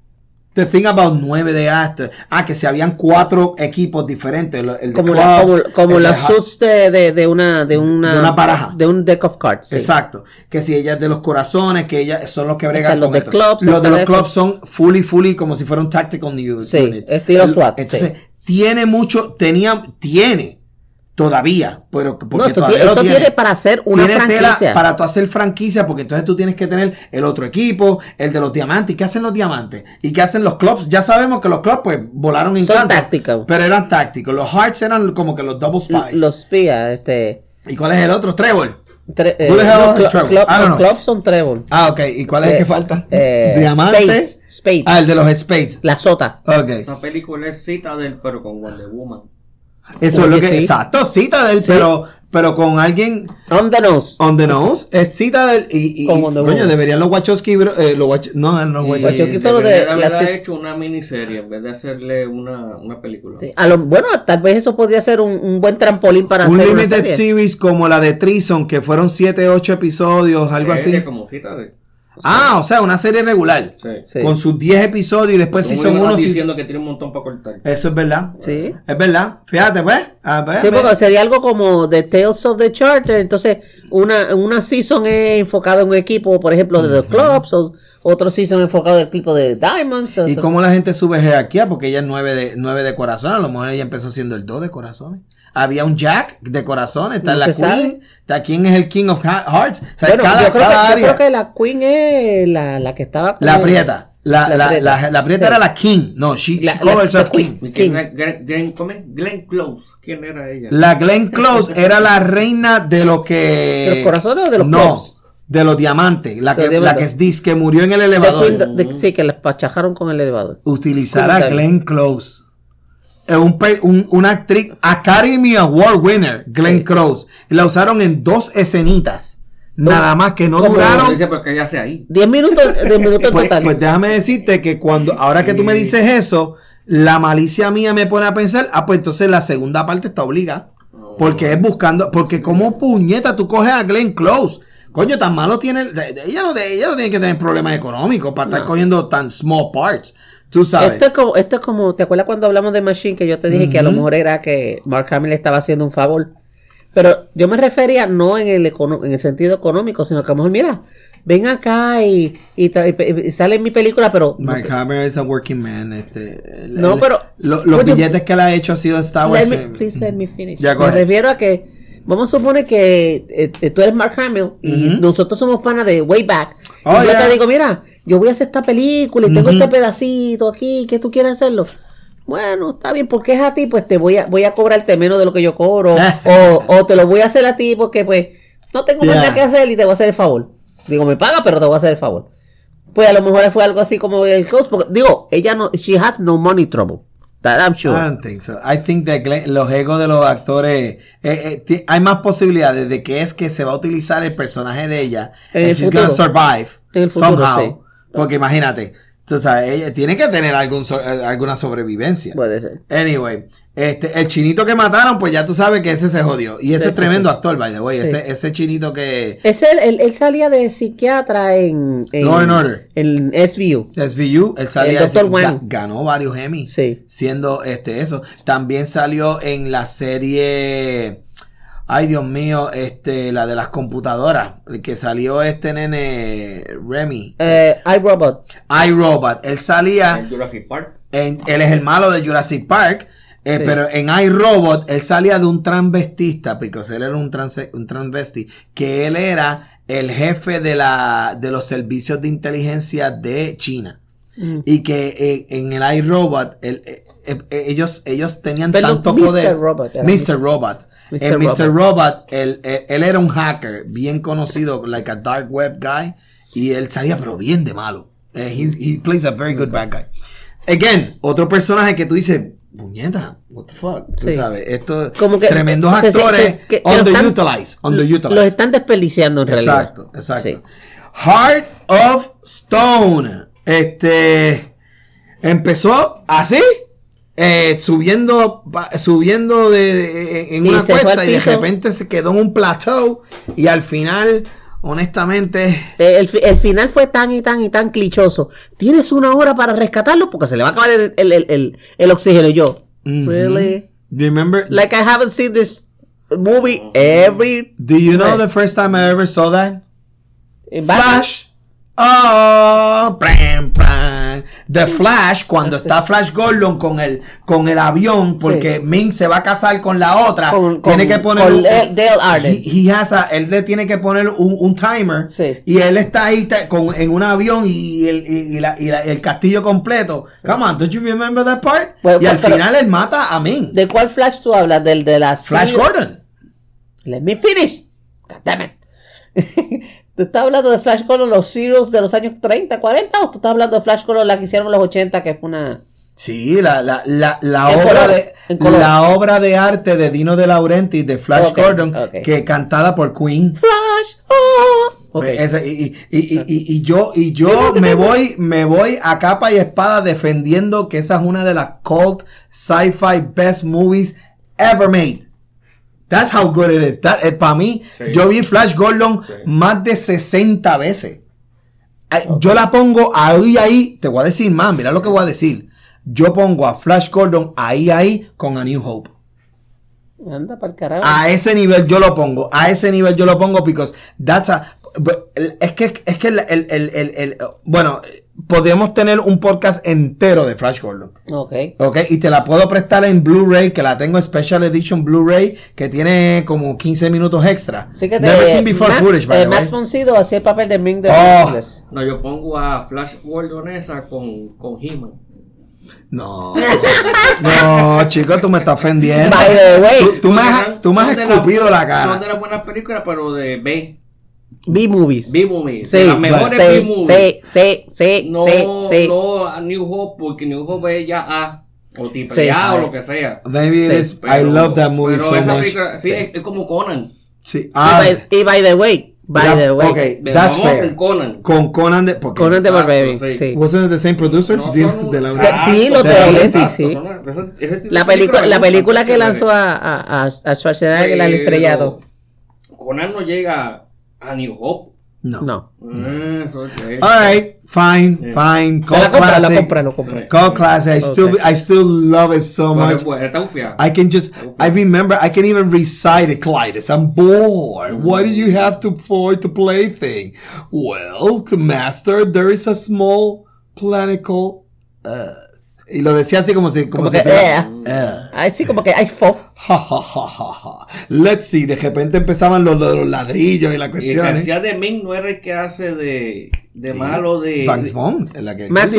the thing about 9 de actor. Ah, que si habían cuatro equipos diferentes. El de Como, la, como, clubs, como el de las ha- suits de, de, de una, de una, De una baraja. De un deck of cards. sí. Exacto. Que si ella es de los corazones, que ella son los que bregan los con de esto. clubs, Los de los clubs son fully, fully como si fuera un tactical news Sí, unit. estilo SWAT, Entonces, sí. Tiene mucho, tenía, tiene todavía, pero porque No, esto, todavía tiene, lo esto tiene para hacer una Tiene tela franquicia. para tú hacer franquicia, porque entonces tú tienes que tener el otro equipo, el de los diamantes. ¿Y qué hacen los diamantes? ¿Y qué hacen los clubs? Ya sabemos que los clubs, pues, volaron en Son tácticos. Pero eran tácticos. Los Hearts eran como que los double spies. Los espías, este. ¿Y cuál es el otro? Trevor. Tre- eh, no, cl- club- clubs son trébol. Ah, ok. ¿Y cuál es el Eh, que falta? eh, Diamante. Spades, Spades. Ah, el de los Spades. La sota. Ok. Esa película es Citadel, pero con Wonder Woman. Eso es lo que. sí. Exacto, cita del, pero, pero con alguien On the nose. on the nose. Es cita del. Y, y, y, coño, deberían los Wachowski. bro- Eh, los Wach- no, no, los Y Wachowski. Solo de- haber la hecho una miniserie en vez de hacerle una, una película. Sí, a lo- bueno, tal vez eso podría ser un, un buen trampolín para Un hacer una limited serie. series como la de Treason, que fueron 7, 8 episodios, algo Serie así. como Ah, o sea, una serie regular. Sí. Sí. Con sus 10 episodios y después si son unos. diciendo que tiene un montón para cortar. Eso es verdad. Sí. Es verdad. Fíjate, pues. A ver, Sí, ve. porque sería algo como The Tales of the Charter. Entonces, una, una season es enfocada en un equipo, por ejemplo, de los clubs, o otro season enfocado en el equipo de Diamonds. ¿Y cómo la gente sube jerarquía? Porque ella es 9 de, 9 de corazón. A lo mejor ella empezó siendo el 2 de corazones. Había un Jack de corazones. Está No la sabe. Queen. Está quién es el King of Hearts. O sea, bueno, cada, yo, creo cada que, yo área. creo que la Queen es la, la que estaba. con La prieta. La, La la, prieta. la, la prieta Sí. era la King. No, she, La- she called herself. Queen. ¿Y quién King. era? Glenn, Glenn, ¿cómo es? Glenn Close. ¿Quién era ella? La Glenn Close era la reina de lo que. ¿De los corazones o de los No, clubs? De los diamantes. La que, la que dice que murió en el elevador. De- sí, que la pachajaron con el elevador. utilizar a Glenn Close. Es un, pe- un- una actriz Academy Award winner, Glenn Sí. Close. La usaron en dos escenitas. Nada más que no duraron. dice, porque ahí. 10 minutos, 10 minutos Pues, total. pues déjame decirte que cuando, ahora que tú me dices eso, la malicia mía me pone a pensar, ah, pues entonces la segunda parte está obligada. Porque es buscando, porque como puñeta tú coges a Glenn Close. Coño, tan malo tiene, ella no, ella no tiene que tener problemas económicos para estar cogiendo tan small parts. Tú sabes. Esto es, como, esto es como, ¿te acuerdas cuando hablamos de Machine que yo te dije que a lo mejor era que Mark Hamill estaba haciendo un favor? Pero yo me refería no en el, econo- en el sentido económico, sino que a lo mejor, mira, ven acá y, y, sale en mi película, pero... Mark Hamill es a working man. Este, el- No, el- pero- lo- los billetes que le ha hecho ha sido Star Let Wars. me- eh, please let me finish. Ya, me refiero a que, vamos a suponer que eh, eh, tú eres Mark Hamill y nosotros somos panas de way back. Oh, y yo yeah. te digo, mira, yo voy a hacer esta película y tengo este pedacito aquí, que tú quieres hacerlo. Bueno, está bien, porque es a ti, pues te voy a, voy a cobrarte menos de lo que yo cobro. o, o te lo voy a hacer a ti porque pues no tengo Yeah. nada que hacer y te voy a hacer el favor. Digo, me paga, pero te voy a hacer el favor. Pues a lo mejor fue algo así como el host, porque digo, ella no, she has no money trouble. That I'm sure. I don't think so. I think that los egos de los actores, eh, eh, hay más posibilidades de que es que se va a utilizar el personaje de ella En and el she's gonna futuro. survive En el futuro, somehow. sí. Porque imagínate, tú sabes, ella tiene que tener algún eh, alguna sobrevivencia. Puede ser. Anyway, este, el chinito que mataron, pues ya tú sabes que ese se jodió. Y ese Sí, es tremendo sí. actor, by the way. Sí. Ese, ese chinito que Ese, él, él salía de psiquiatra en, en Law and Order. En SVU. SVU, él salía El Dr. Wang. ganó varios Emmy. Sí. Siendo este eso. También salió en la serie. Ay, Dios mío, este, la de las computadoras. El que salió este nene Remy. Eh, iRobot. iRobot. Él salía. En Jurassic Park. en- él es el malo de Jurassic Park. Eh, Sí. Pero en iRobot, él salía de un transvestista, porque él era un, transe- un transvesti, que él era el jefe de, la, de los servicios de inteligencia de China. Mm. Y que eh, en el iRobot, el- eh, ellos, ellos tenían Perdón, tanto Mr. poder. Robot. Mr. Robot. Mr. En Mr. Robot. Él, era un hacker bien conocido, like a dark web guy. Y él salía, pero bien de malo. He's- he plays a very good bad guy. Again, otro personaje que tú dices, puñeta, what the fuck. Tú Sí. sabes, estos Como que tremendos se- se- actores se- que- que underutilized. underutilized. Los están desperdiciando en realidad. Exacto, exacto. Sí. Heart of Stone. Este empezó así. eh, subiendo subiendo de, de- en Y una se cuesta y de repente se quedó en un plateau y al final honestamente Eh, El, el final fue tan y tan y tan clichoso. Tienes una hora para rescatarlo porque se le va a acabar el, el, el, oxígeno. Yo, Mhm. really? remember Like I haven't seen this movie every do you know the first time I ever saw that in Batman. Flash. Oh. The Flash, cuando está Flash Gordon con el, con el avión, porque Sí. Ming se va a casar con la otra, Con- tiene con- que poner con Dale- Arden. He, he has a- él le tiene que poner un, un timer Sí. y él está ahí con, en un avión y el, y, la- y la- el castillo completo. Come on, don't you remember that part? Bueno, y al final él mata a Ming. ¿De cuál Flash tú hablas? Del de la Flash Gordon. Let me finish. God damn it. ¿Tú estás hablando de Flash Gordon, los Zeros de los años 30, 40? ¿O tú estás hablando de Flash Gordon, la que hicieron los 80, que fue una... Sí, la, la, la, la obra color, de color. la obra de arte de Dino de Laurenti de Flash Gordon, ok. que cantada por Queen. Flash. Oh. Pues esa- y, y- y- y- y yo, y yo me voy, me voy a capa y espada defendiendo que esa es una de las cult sci-fi best movies ever made. That's how good it is. Para mí, Sí. yo vi Flash Gordon Sí. más de 60 veces. Eh, Yo la pongo ahí, ahí. Te voy a decir más, mira lo que voy a decir. Yo pongo a Flash Gordon ahí, ahí con A New Hope. Anda para el carajo. A ese nivel yo lo pongo. A ese nivel yo lo pongo because that's a, but, es que es que el, el- el- el- el- bueno, podríamos tener un podcast entero de Flash Gordon. Ok. Ok, y te la puedo prestar en Blu-ray, que la tengo en Special Edition Blu-ray, que tiene como 15 minutos extra. Así que Never te, seen before Max, footage, by eh, the way. Max von Sydow hacía el papel de Ming de Oh. Ruthless. No, yo pongo a Flash Gordon esa con, con He-Man. No, no, chico, tú me estás ofendiendo. By the way, Tú, tú me has, tú me has escupido la Son de cara. las buenas películas, pero de B. B-movies. B-movies. Sí, las mejores sí, B-movies. sí, sí, sí, No, sí, sí. no a New Hope, porque New Hope es ya A. O Sí. A o lo que sea. Maybe it Sí, is- I Pero- love that movie pero so esa much. película, sí, es, es como Conan. Sí. Y Ah, by, y by the way, by ya, the way, ok, De that's fair. con Conan. Con Conan de. porque- Conan de Exacto, Barbarian, sí. sí. Wasn't it the same producer? No de, son- de la Exacto, Sí, los de la sí. tipo La película, la película que lanzó a, a, a, a Schwarzenegger, al Pero estrellado. Conan no llega a New Hope. No. No. Ah, Eso es. Alright, fine, Sí. fine. Te Cult la compra, la classic. compra, lo compra. Sí. Classic. I still, Okay. I still love it so much. pues, está ufia. I can just, I remember, I can even recite it, Clytus. I'm bored. What do you have to for to play thing? Well, to master, there is a small planet called Earth. Y lo decía así como si... Como, Como si que, tuviera- eh. Eh. Ay, sí, como que hay fo. Ja, ja, ja, ja, ja. Let's see, de repente empezaban los, los- los ladrillos y la Y el cuestión. ¿eh? de Ming no era el que hace de, de Sí. malo de. Bugs de- Bunny, en la que Max.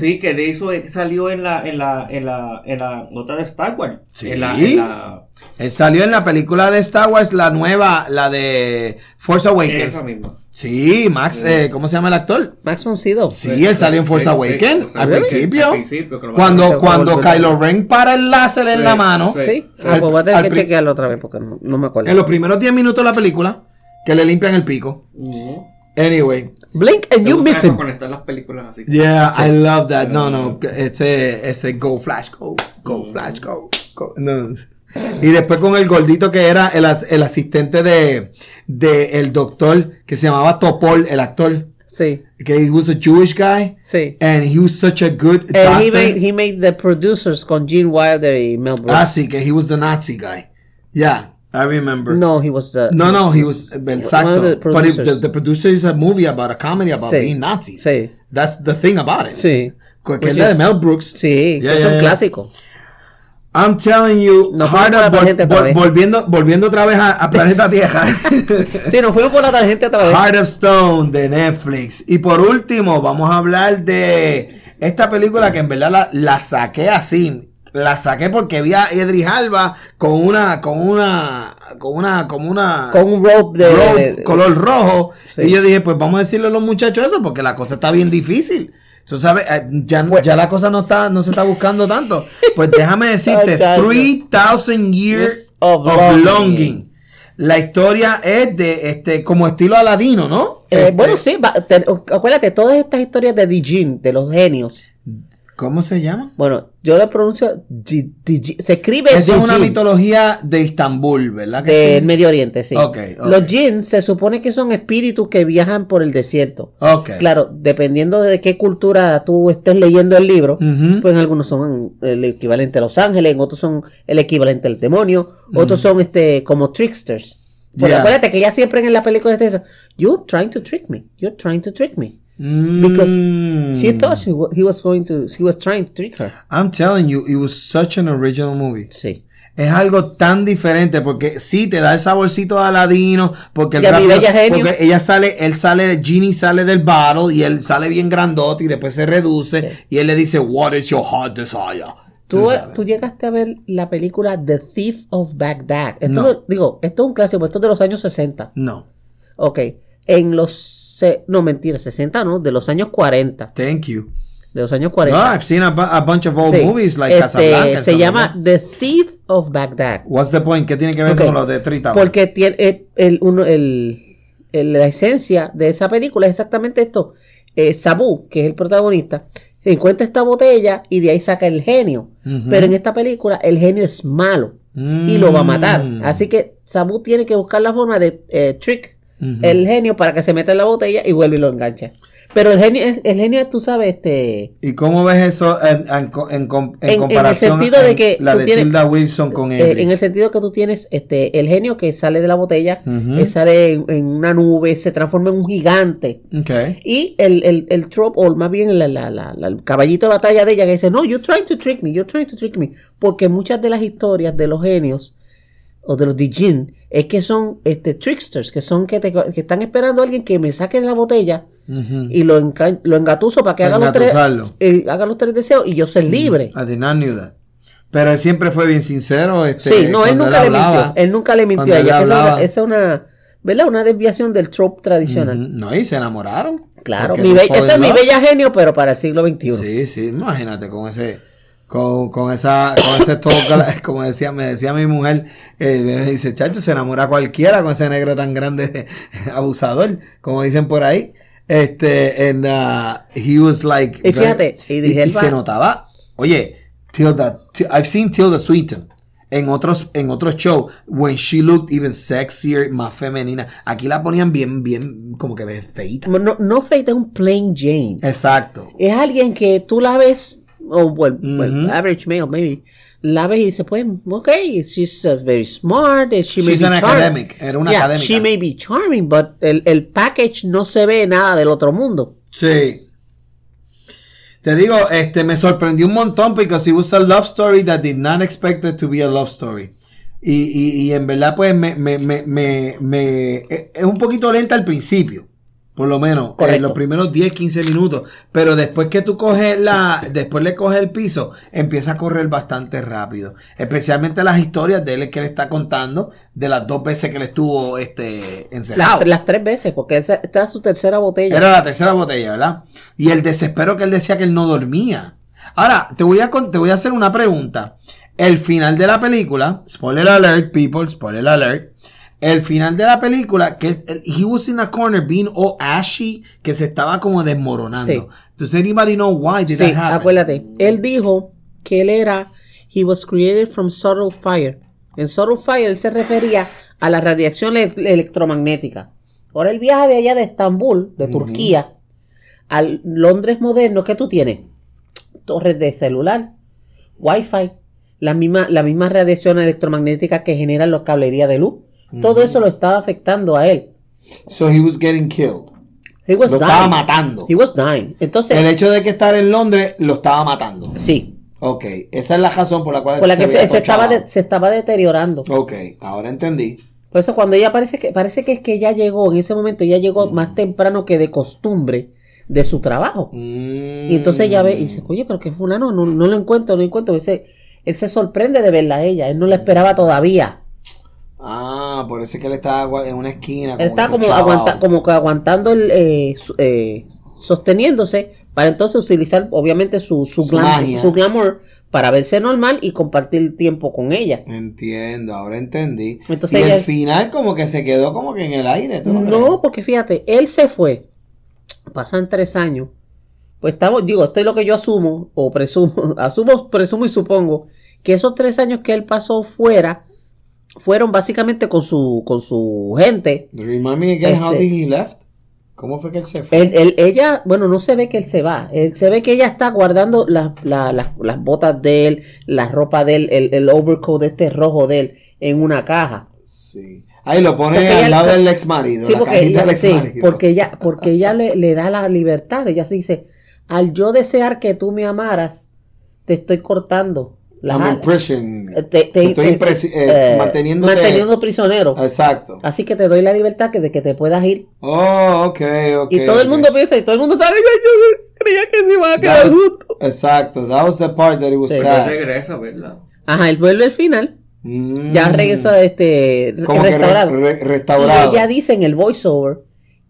Sí, que de eso salió en la, en la, en la, en la nota de Star Wars. Sí. En la, en la- Él salió en la película de Star Wars, la nueva, la de Force Awakens. esa misma. Sí, Max, eh, ¿cómo se llama el actor? Max von Sydow. Sí, él salió en Force Sí, sí, Awakens sí, al sí, principio. al principio, Cuando, cuando. Kylo Ren para el láser en la mano. sí. Sí. Sí. Ah, pues voy a tener Al que pri- chequearlo otra vez porque no, no me acuerdo. En los primeros 10 minutos de la película, que le limpian el pico. Ujú. Anyway. Blink and you miss him. conectar las películas así. Yeah, I love that. No, no, ese, ese Go Flash, Go, Go Flash, Go. go. No. Y después con el gordito que era el, as- el asistente de, de el doctor que se llamaba Topol, el actor. Sí, Que he was a Jewish guy. sí. And he was such a good And he doctor. made, he made the producers con Gene Wilder y Mel Brooks. Ah, sí, que he was the Nazi guy. Yeah, I remember. No, he was the. No, no, he was exacto. The But it- the, the producer is a movie about a comedy about Sí. being Nazis. Sí. That's the thing about it. Sí. Que es la de Mel Brooks. Sí, Yeah, que es yeah, un yeah. clásico. I'm telling you, Nos Hard Up, vol- vol- volviendo, volviendo otra vez a, a Planeta Tierra. Sí, nos fuimos por la tangente otra vez. Heart of Stone de Netflix. Y por último, vamos a hablar de esta película que en verdad la, la saqué así. La saqué porque vi a Edris Alba con una, con una, con una, como una, Con un rope de. robe de- color rojo. Sí. Y yo dije, pues vamos a decirle a los muchachos eso porque la cosa está bien difícil. Tú sabes, eh, ya, Pues- ya la cosa no está, no se está buscando tanto. Pues déjame decirte, Muchacho. 3000 years Of of, longing. longing. La historia es de este, como estilo aladino, ¿no? Eh, Este, bueno, sí, va- te- acuérdate, todas estas historias de Dijin, de los genios. ¿Cómo se llama? Bueno, yo le pronuncio. Di- Dijin, se escribe Eso es una mitología de Istambul, ¿verdad? que del sí? Medio Oriente, sí. Ok, ok. Los jinn se supone que son espíritus que viajan por el desierto. Ok. Claro, dependiendo de qué cultura tú estés leyendo el libro, Ujú. pues en algunos son el equivalente a los ángeles, en otros son el equivalente al demonio, otros son este como tricksters. Porque Yeah. acuérdate que ya siempre en la película está eso, you're trying to trick me, you're trying to trick me. Because Mm. She thought she he was going to, he was trying to trick her. I'm telling you, it was such an original movie. Sí. Es algo tan diferente porque sí te da el saborcito de Aladino, porque el rápido- porque ella sale, él sale, Genie sale del bottle y él sale bien grandote y después se reduce y él le dice, What is your heart desire? ¿Tú, tú llegaste a ver la película The Thief of Baghdad. Esto, No. digo, esto es un clásico, esto es de los años 60. No, Ok. En los. Se- no, mentira, 60 no, de los años 40. thank you. De los años No, 40. I've seen a, bu- a bunch of old Sí. movies like Este, Casablanca. Se llama. The Thief of Baghdad. What's the point? ¿Qué tiene que ver con lo de Trita? Porque tiene eh, el, uno, el, la esencia de esa película es exactamente esto. Eh, Sabu, que es el protagonista, encuentra esta botella y de ahí saca el genio. Pero en esta película el genio es malo y lo va a matar. Mm. Así que Sabu tiene que buscar la forma de eh, trick El genio para que se meta en la botella y vuelve y lo engancha. Pero el genio, el, el genio, tú sabes, este... ¿Y cómo ves eso en, en, en en en el comparación sentido de que la de tienes- Tilda Wilson con Eh, Idris? en el sentido que tú tienes este el genio que sale de la botella, eh, sale en, una nube, se transforma en un gigante. Okay. Y el, el, el trope, o más bien la- la- la- la- el caballito de batalla de ella que dice, no, you're trying to trick me, you're trying to trick me. Porque muchas de las historias de los genios o de los Dijin es que son este, tricksters, que son que, te- que están esperando a alguien que me saque de la botella y lo, enca- lo engatuso para que haga los, tres, eh, haga los tres deseos y yo ser libre. I did not knew that. Pero él siempre fue bien sincero. Este, Sí, no, él nunca le hablaba. mintió. Él nunca le mintió él esa es una, hablaba. esa es una, ¿verdad? Una desviación del trope tradicional. No, y se enamoraron. Claro, mi este es mi bella genio, pero para el siglo XXI. Sí, sí, imagínate con ese, con, con esa, con ese toque, como decía, me decía mi mujer, eh, me dice, chacho, se enamora cualquiera con ese negro tan grande, abusador, como dicen por ahí. Este, and uh, he was like, Y fíjate, y se notaba, oye, Tilda, Ti- I've seen Tilda Swinton. En otros, en otros shows, when she looked even sexier, más femenina. Aquí la ponían bien, bien, como que feita. No, no Faith es un plain Jane. Exacto. Es alguien que tú la ves, o bueno, well, Ujú. average male, maybe. La ves y dices, pues, ok, she's uh, very smart, and she may She's be an charm- academic, era una Yeah, académica. She may be charming, but el, el package no se ve nada del otro mundo. Sí. Te digo, este, me sorprendió un montón because it was a love story that did not expect it to be a love story. Y, y, y en verdad, pues, me, me, me, me, me- es es un poquito lenta al principio. Por lo menos, en los primeros 10, 15 minutos. Pero después que tú coges la, después le coges el piso, empieza a correr bastante rápido. Especialmente las historias de él que él está contando, de las dos veces que él estuvo, este, encerrado. Las, las tres veces, porque esa- esta era su tercera botella. Era la tercera botella, ¿verdad? Y el desespero que él decía que él no dormía. Ahora, te voy a, te voy a hacer una pregunta. El final de la película, spoiler alert, people, spoiler alert. El final de la película, que el- he was in a corner being all ashy, que se estaba como desmoronando. Sí. Does anybody know why did Sí, that happen? acuérdate. Él dijo que él era, he was created from subtle fire. En subtle fire él se refería a la radiación ele- electromagnética. Ahora el viaje de allá de Estambul, de Turquía, al Londres moderno, ¿qué tú tienes? Torres de celular, wifi, la misma, la misma radiación electromagnética que generan los cablerías de luz. Todo eso lo estaba afectando a él. So he was getting killed. He was Lo dying. estaba matando. He was dying. Entonces, El hecho de que estar en Londres lo estaba matando. sí, Ok, esa es la razón por la cual por la que veía se, se estaba de- se estaba deteriorando. Ok, ahora entendí. Por eso cuando ella parece que parece que es que ella llegó, en ese momento ella llegó más temprano que de costumbre de su trabajo. Mm. Y entonces ella ve y dice, oye, pero que fulano, no, no lo encuentro, no lo encuentro. Ese, él se sorprende de verla a ella, él no la esperaba todavía. Ah, por eso es que él estaba agua- en una esquina. Él está como, aguanta, como que aguantando, el, eh, eh, sosteniéndose para entonces utilizar obviamente su, su, Su glam- magia. su glamour para verse normal y compartir tiempo con ella. Entiendo, ahora entendí. Entonces y el final como que se quedó como que en el aire. ¿tú no, No, crees? porque fíjate, él se fue. Pasan tres años. Pues estamos, digo, esto es lo que yo asumo, o presumo, asumo, presumo y supongo, que esos tres años que él pasó fuera, fueron básicamente con su, con su gente. Remind me again how did he left? ¿Cómo fue que él se fue? Él, él- ella, bueno, no se ve que él se va. Él- se ve que ella está guardando las, la- las- las botas de él, la ropa de él, el, el overcoat este rojo de él en una caja. Sí. Ahí lo pone Porque al ella- lado del ex marido. Sí, la porque ella, del sí, exmarido. porque ella, porque ella le, le da la libertad. Ella se dice, al yo desear que tú me amaras, te estoy cortando I'm in alas. prison. Eh, te- te- Te estoy eh, eh, manteniéndote- manteniendo prisionero. Exacto. Así que te doy la libertad que, de que te puedas ir. Oh, ok, ok. y todo el mundo piensa, y todo el mundo está, "Ay, yo creía que se iban a That quedar was- juntos. Exacto, that was the part that it was Sí. Sad. regresa, ¿verdad? Ajá, él vuelve al final. Mm. Ya regresa este Como que restaurado. re- re- y restaurado. ella dice en el voiceover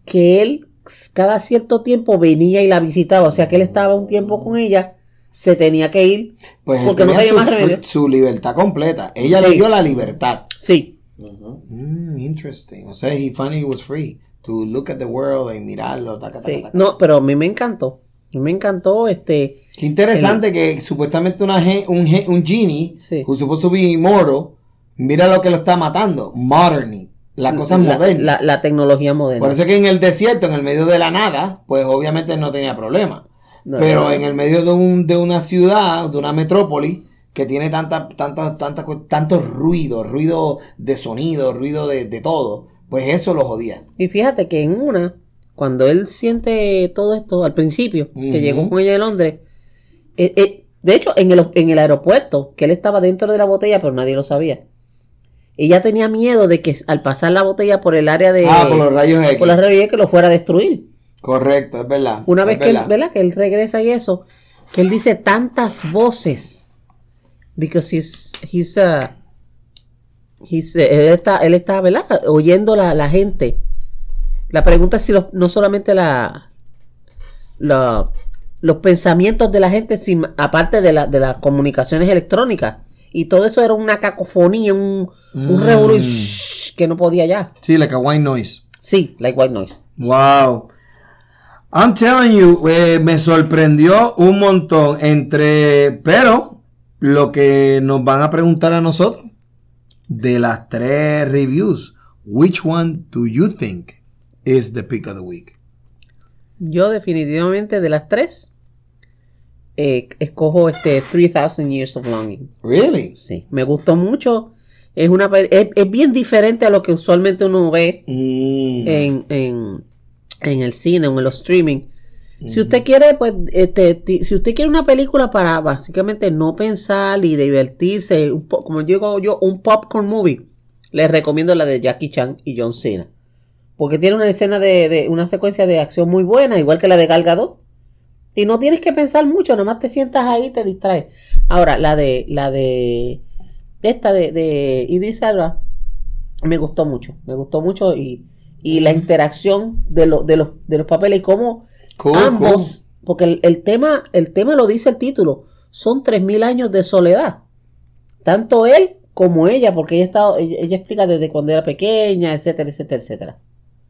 que él cada cierto tiempo venía y la visitaba. O sea que él estaba un tiempo con ella, se tenía que ir. Pues porque no tenía su, más remedio. su libertad completa. Ella Sí. le dio la libertad. Sí. Mm, interesting. O sea, he finally was free to look at the world y mirarlo. taca, taca, Sí. taca. No, pero a mí me encantó. A mí me encantó este. Qué interesante que supuestamente una gen- un, gen- un genie, Sí. who's supposed to be immortal, mira lo que lo está matando. Modern. Las cosas la, modernas. la- la tecnología moderna. Por eso es que en el desierto, en el medio de la nada, pues obviamente no tenía problema. No, Pero no. en el medio de, un, de una ciudad, de una metrópoli, que tiene tanta, tanta, tanta, cu- tanto ruido, ruido de sonido, ruido de, de todo, pues eso lo jodía. Y fíjate que en una, cuando él siente todo esto al principio, que llegó con ella de Londres, eh, eh, de hecho, en el, en el aeropuerto, que él estaba dentro de la botella, pero nadie lo sabía. Ella tenía miedo de que al pasar la botella por el área de. ah, por los rayos X. por la realidad que lo fuera a destruir. Correcto, es verdad. Una es vez que él, verdad. que él regresa y eso, que él dice tantas voces. Because he's, he's, uh, he's, eh, él está, él está, ¿verdad? Oyendo la, la gente. La pregunta es si los- no solamente la, la- los pensamientos de la gente, sin- aparte de, la, de las comunicaciones electrónicas. Y todo eso era una cacofonía, un, un Mm. revolú- shh, que no podía ya. Sí, like a white noise. Sí, like white noise. Wow. I'm telling you, eh, me sorprendió un montón entre, pero lo que nos van a preguntar a nosotros de las tres reviews, which one do you think is the pick of the week? Yo definitivamente de las tres eh, escojo este 3000 Years of Longing. Really? Sí, me gustó mucho. Es una es, es bien diferente a lo que usualmente uno ve Mm. en, en, en el cine o en los streaming. Si usted quiere, pues, este, si usted quiere una película para básicamente no pensar y divertirse, un po- como digo yo, un popcorn movie, les recomiendo la de Jackie Chan y John Cena. Porque tiene una escena de, de- una secuencia de acción muy buena, igual que la de Gal Gadot. Y no tienes que pensar mucho, nomás te sientas ahí y te distraes. Ahora, la de, la de, esta de, de Idris Elba, me gustó mucho, me gustó mucho y, y la interacción de, lo- de, los, de los papeles y cómo Cool, ambos, porque el, el tema, el tema lo dice el título, son 3000 años de soledad. Tanto él como ella, porque ella, está, ella, ella explica desde cuando era pequeña, etcétera, etcétera, etcétera.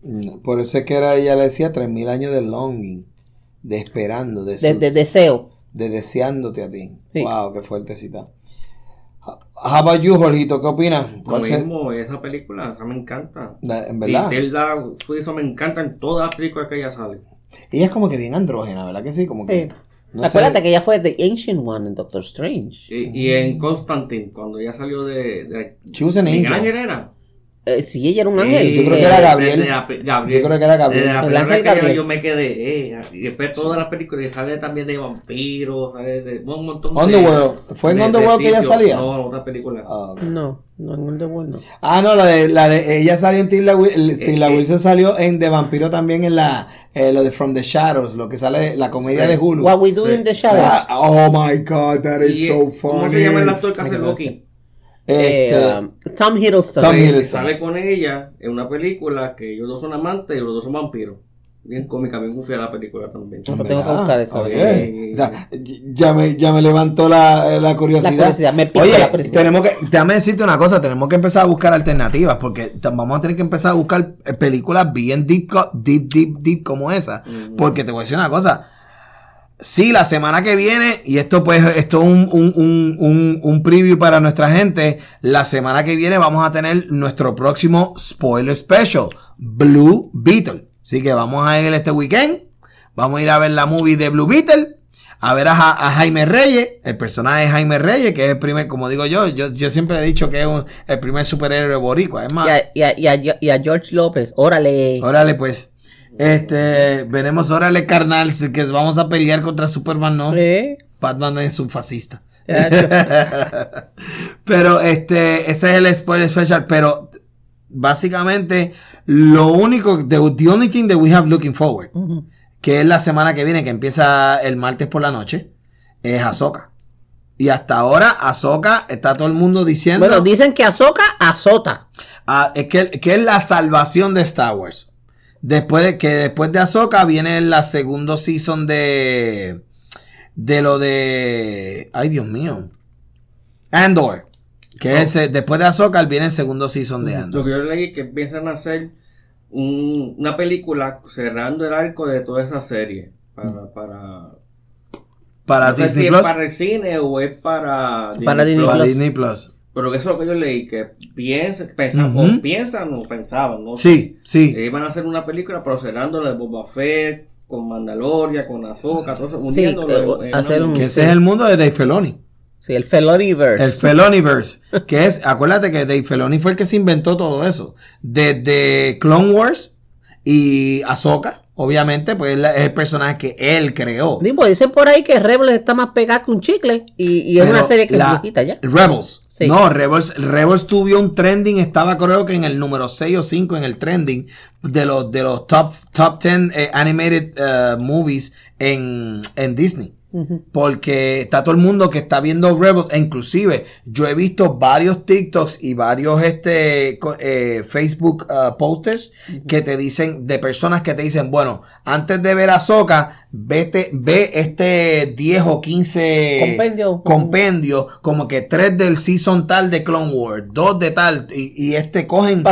cool. Por eso es que era, ella le decía 3000 años de longing, de esperando, de, su- de deseo. de deseándote a ti. Sí. Wow, qué fuertecita. How about you, Jorgito? ¿Qué opinas? Lo ¿Cuál se- mismo, esa película, esa me encanta. la- en Y verdad. Tilda Swinton me encanta en todas las películas que ella sale. Ella es como que bien andrógena, ¿verdad que sí? Como que. Sí. no sé. Acuérdate que ella fue The Ancient One en Doctor Strange. Y, y en Constantine, cuando ella salió de... de She was an Miguel angel. Ángel era. Eh, sí, ella era un ángel. Eh, yo creo que Eh, era Gabriel. desde la Gabriel. Yo creo que era Gabriel. Desde la El ángel yo- Gabriel. yo me quedé, eh, y después todas las películas, y sale también de vampiros, sale de un montón de... Underworld. ¿Fue en de- de Underworld que ella salía? No, otra película. Ah. No, no, en Underworld no. Ah, no, la de, la de ella salió en Tilda, el- Tilda eh. Wilson salió en The Vampiro también en la eh, lo de From the Shadows, lo que sale la comedia Sí. de Hulu. What We Do Sí. in the Shadows. Ah, oh my god, that is Y, so eh, funny. ¿Cómo se llama el actor que hace Loki? Eh, Este, um, Tom Hiddleston. Tom Hiddleston. sale con ella en una película que ellos dos son amantes y los dos son vampiros. Bien cómica, bien gufia la película también. No, pero tengo que buscar eso. Ya, ya me, ya me levantó la, la curiosidad. La curiosidad, me pica Oye, la curiosidad. tenemos que, déjame decirte una cosa, tenemos que empezar a buscar alternativas, porque vamos a tener que empezar a buscar eh, películas bien deep, deep, deep, deep como esa. Porque te voy a decir una cosa. Sí, la semana que viene, y esto pues, esto es un, un, un, un, un preview para nuestra gente, la semana que viene vamos a tener nuestro próximo spoiler special, Blue Beetle. Así que vamos a ir este weekend, vamos a ir a ver la movie de Blue Beetle, a ver a, Ja- a Jaime Reyes, el personaje de Jaime Reyes, que es el primer, como digo yo, yo, yo siempre he dicho que es el primer superhéroe boricua, es más. Y a, y a- y a- y a George López, órale. Órale, pues. Este, veremos, órale, carnal, que vamos a pelear contra Superman, ¿no? Sí. Batman es un fascista. Pero este, ese es el spoiler special, pero básicamente lo único, the, the only thing that we have looking forward, Ujú. que es la semana que viene, que empieza el martes por la noche, es Ahsoka. Y hasta ahora, Ahsoka, está todo el mundo diciendo... Bueno, dicen que Azoka azota. Ah, es que, que es la salvación de Star Wars. Después de que después de Ahsoka viene la segundo season de de lo de ay Dios mío. Andor. Que es el- después de Ahsoka viene el segundo season de Lo Andor. que yo leí es que piensan a hacer un- una película cerrando el arco de toda esa serie. Para, para, Para no sé Disney si Plus. es para el cine o es para Para Disney Para Plus. Disney Plus. Pero eso es lo que yo leí, que piensan, pensan, o piensan o pensaban, ¿no? Sí, sí. Que iban a hacer una película pero de Boba Fett, con Mandalorian, con Ahsoka, todo eso, Sí, uniéndolo eh, en- en hacer una- un- Que ese es el mundo de Dave Filoni. Sí, el Feloniverse. El Feloniverse. que es, acuérdate que Dave Filoni fue el que se inventó todo eso. Desde Clone Wars y Ahsoka, obviamente, pues es el personaje que él creó. Sí, pues dicen por ahí que Rebels está más pegada que un chicle. Y, y es Pero una serie que la- es viejita ya. Rebels. Sí. No, Rebels, Rebels tuvo un trending, estaba creo que en el número 6 o 5 en el trending de los, de los top, top 10 eh, animated eh, movies en, en Disney. Porque está todo el mundo que está viendo Rebels, e inclusive yo he visto varios TikToks y varios este eh, Facebook uh, posters que te dicen, de personas que te dicen, bueno, antes de ver a Soca, vete, ve este 10 o 15 Compendio. compendio, como que tres del season tal de Clone Wars, dos de tal, y, y este cogen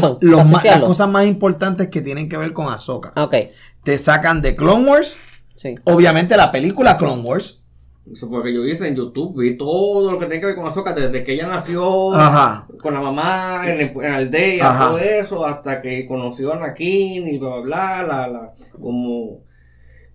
los- los las cosas más importantes que tienen que ver con Ahsoka. Ok, Te sacan de Clone Wars, sí. obviamente la película Clone Wars. Eso fue lo que yo hice en YouTube, vi todo lo que tiene que ver con Ahsoka, desde que ella nació, Ajá. con la mamá, en, el, en la aldea, Ajá. todo eso, hasta que conoció a Anakin y bla, bla, bla, la, la, como,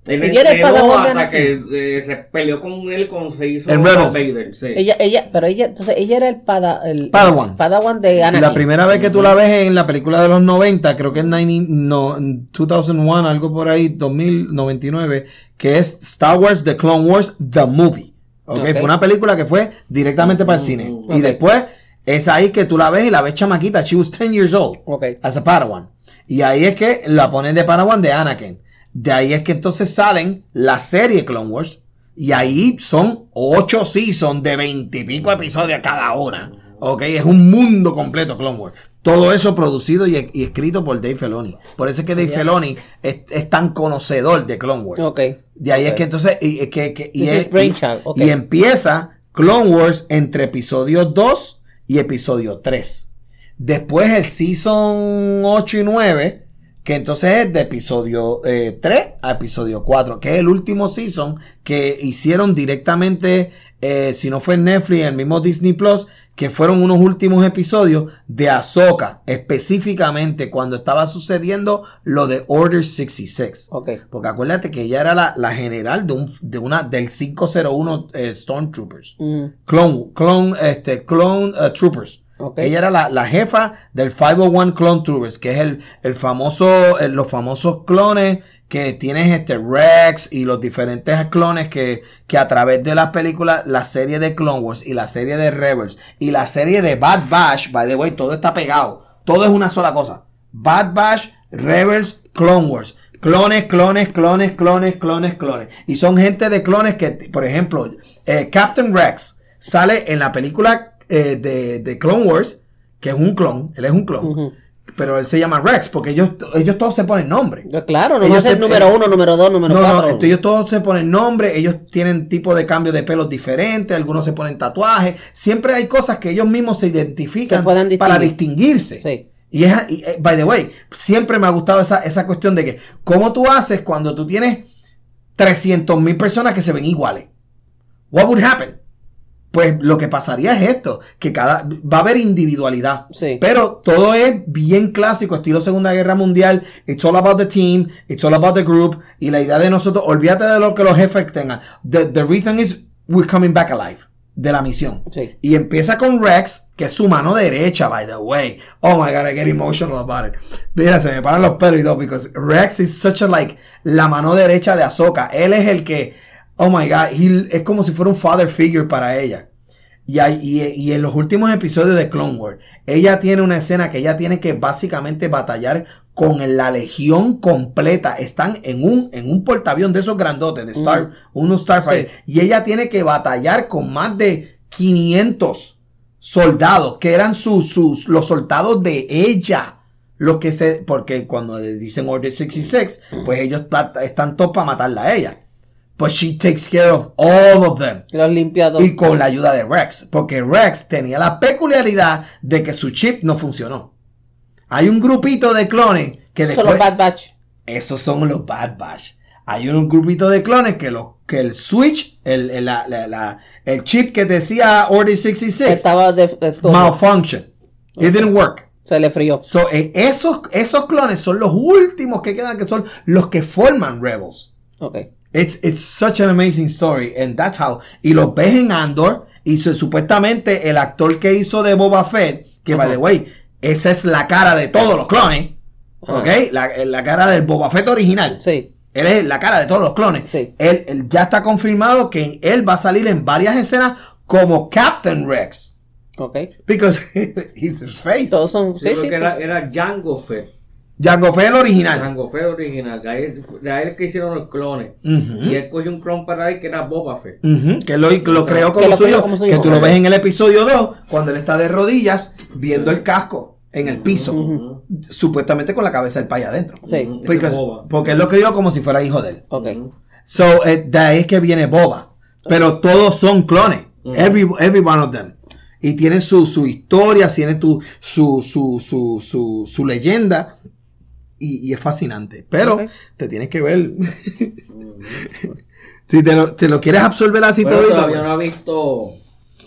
Él Ella era el entrenó padawan de hasta que eh, se peleó con él cuando se hizo Rebels. Vader. Sí. Ella, ella, pero ella, entonces ella era el, pada, el Padawan. el Padawan de Y Anakin. la primera vez que tú la ves en la película de los 90, creo que es 90, no, 2001, algo por ahí, 2099, que es Star Wars The Clone Wars The Movie. ¿ok? Ok. Fue una película que fue directamente para el cine. Y después es ahí que tú la ves y la ves chamaquita. She was 10 years old. Ok. As a Padawan. Y ahí es que la ponen de Padawan de Anakin. De ahí es que entonces salen la serie Clone Wars. Y ahí son ocho seasons de veintipico episodios cada una. Ok, es un mundo completo Clone Wars. Todo eso producido y, y escrito por Dave Filoni. Por eso es que Dave Yeah. Filoni es, es tan conocedor de Clone Wars. Ok. De ahí es que entonces, y, que, que- y, es- y empieza Clone Wars entre episodio 2 y episodio 3. Después el season 8 y 9, que entonces es de episodio eh, 3 a episodio 4, que es el último season que hicieron directamente, eh, si no fue en Netflix, en el mismo Disney Plus, que fueron unos últimos episodios de Ahsoka, específicamente cuando estaba sucediendo lo de Order 66. Ok. Porque acuérdate que ella era la, la general de, un, de una, del 501 eh, Stormtroopers. Mm, Clone, clone, este, clone eh, Troopers. Ella era la, la jefa del 501 Clone Troopers, que es el, el famoso, eh, los famosos clones que tienes este Rex y los diferentes clones que, que a través de las películas, la serie de Clone Wars y la serie de Rebels y la serie de Bad Batch, by the way, todo está pegado. Todo es una sola cosa. Bad Batch, Rebels, Clone Wars. Clones, clones, clones, clones, clones, clones. Y son gente de clones que, por ejemplo, eh, Captain Rex sale en la película eh, de, de Clone Wars, que es un clon, él es un clon, pero él se llama Rex, porque ellos, ellos todos se ponen nombre. Pues Claro, no Ellos va a ser se- número uno, número dos, número No, no, cuatro. esto- ellos todos se ponen nombre, ellos tienen tipo de cambio de pelos diferentes, algunos se ponen tatuajes, siempre hay cosas que ellos mismos se identifican Se para distinguir. distinguirse. Sí. Y es, y, eh, by the way, siempre me ha gustado esa, esa cuestión de que, ¿cómo tú haces cuando tú tienes 300 mil personas que se ven iguales? What would happen? Pues lo que pasaría es esto, que cada, va a haber individualidad. Sí. Pero todo es bien clásico, estilo Segunda Guerra Mundial. It's all about the team, it's all about the group. Y la idea de nosotros, olvídate de lo que los jefes tengan. The, the reason is we're coming back alive. De la misión. Sí. Y empieza con Rex, que es su mano derecha, by the way. Oh my god, I get emotional about it. Mira, se me paran los pelos y todo, because Rex is such a like, la mano derecha de Ahsoka. Él es el que, oh my god, he- es como si fuera un father figure para ella. Y, hay- y, y en los últimos episodios de Clone Wars, ella tiene una escena que ella tiene que básicamente batallar con la legión completa. Están en un, en un portaavión de esos grandotes, de Star, unos Starfighter. Y ella tiene que batallar con más de 500 soldados, que eran sus, sus, los soldados de ella. Los que se, porque cuando dicen Order 66, pues ellos pa- están todos para matarla a ella. But she takes care of all of them. Los. Y con la ayuda de Rex. Porque Rex tenía la peculiaridad de que su chip no funcionó. Hay un grupito de clones que después... Bad Batch. Esos son los Bad Batch. Hay un grupito de clones que, lo, que el switch, el, el, la- la- la- el chip que decía Order 66, Estaba de, de malfunction. It didn't work. Se le frío. So, eh, esos, esos clones son los últimos que quedan, que son los que forman Rebels. Ok. It's, it's such an amazing story. And that's how. Y los ves en Andor. Y su- supuestamente el actor que hizo de Boba Fett, que by the way, esa es la cara de todos los clones. ¿Ok? La, la cara del Boba Fett original. Sí. Él es la cara de todos los clones. Sí. Él, él ya está confirmado que él va a salir en varias escenas como Captain Rex. Ok. Because he's his face. Todos son. Yo Sí, creo sí. que era, pues. era Jango Fett. Jango Fett el original. Jango Fett original. De ahí, de ahí es que hicieron los clones. Y él cogió un clon para ahí que era Boba Fett. Que lo, lo creó Que como lo suyo, creó como suyo. que tú lo ves en el episodio 2, cuando él está de rodillas viendo el casco en el piso, supuestamente con la cabeza del país adentro. Sí. Boba. porque él lo crió como si fuera hijo de él. Ok. So, eh, de ahí es que viene Boba. Pero todos son clones. Every, every one of them. Y tienen su, su historia, tienen tu, su, su, su, su, su leyenda. Y, y es fascinante. Pero te tienes que ver. si te lo, te lo quieres absorber así todito, todavía pues. no ha visto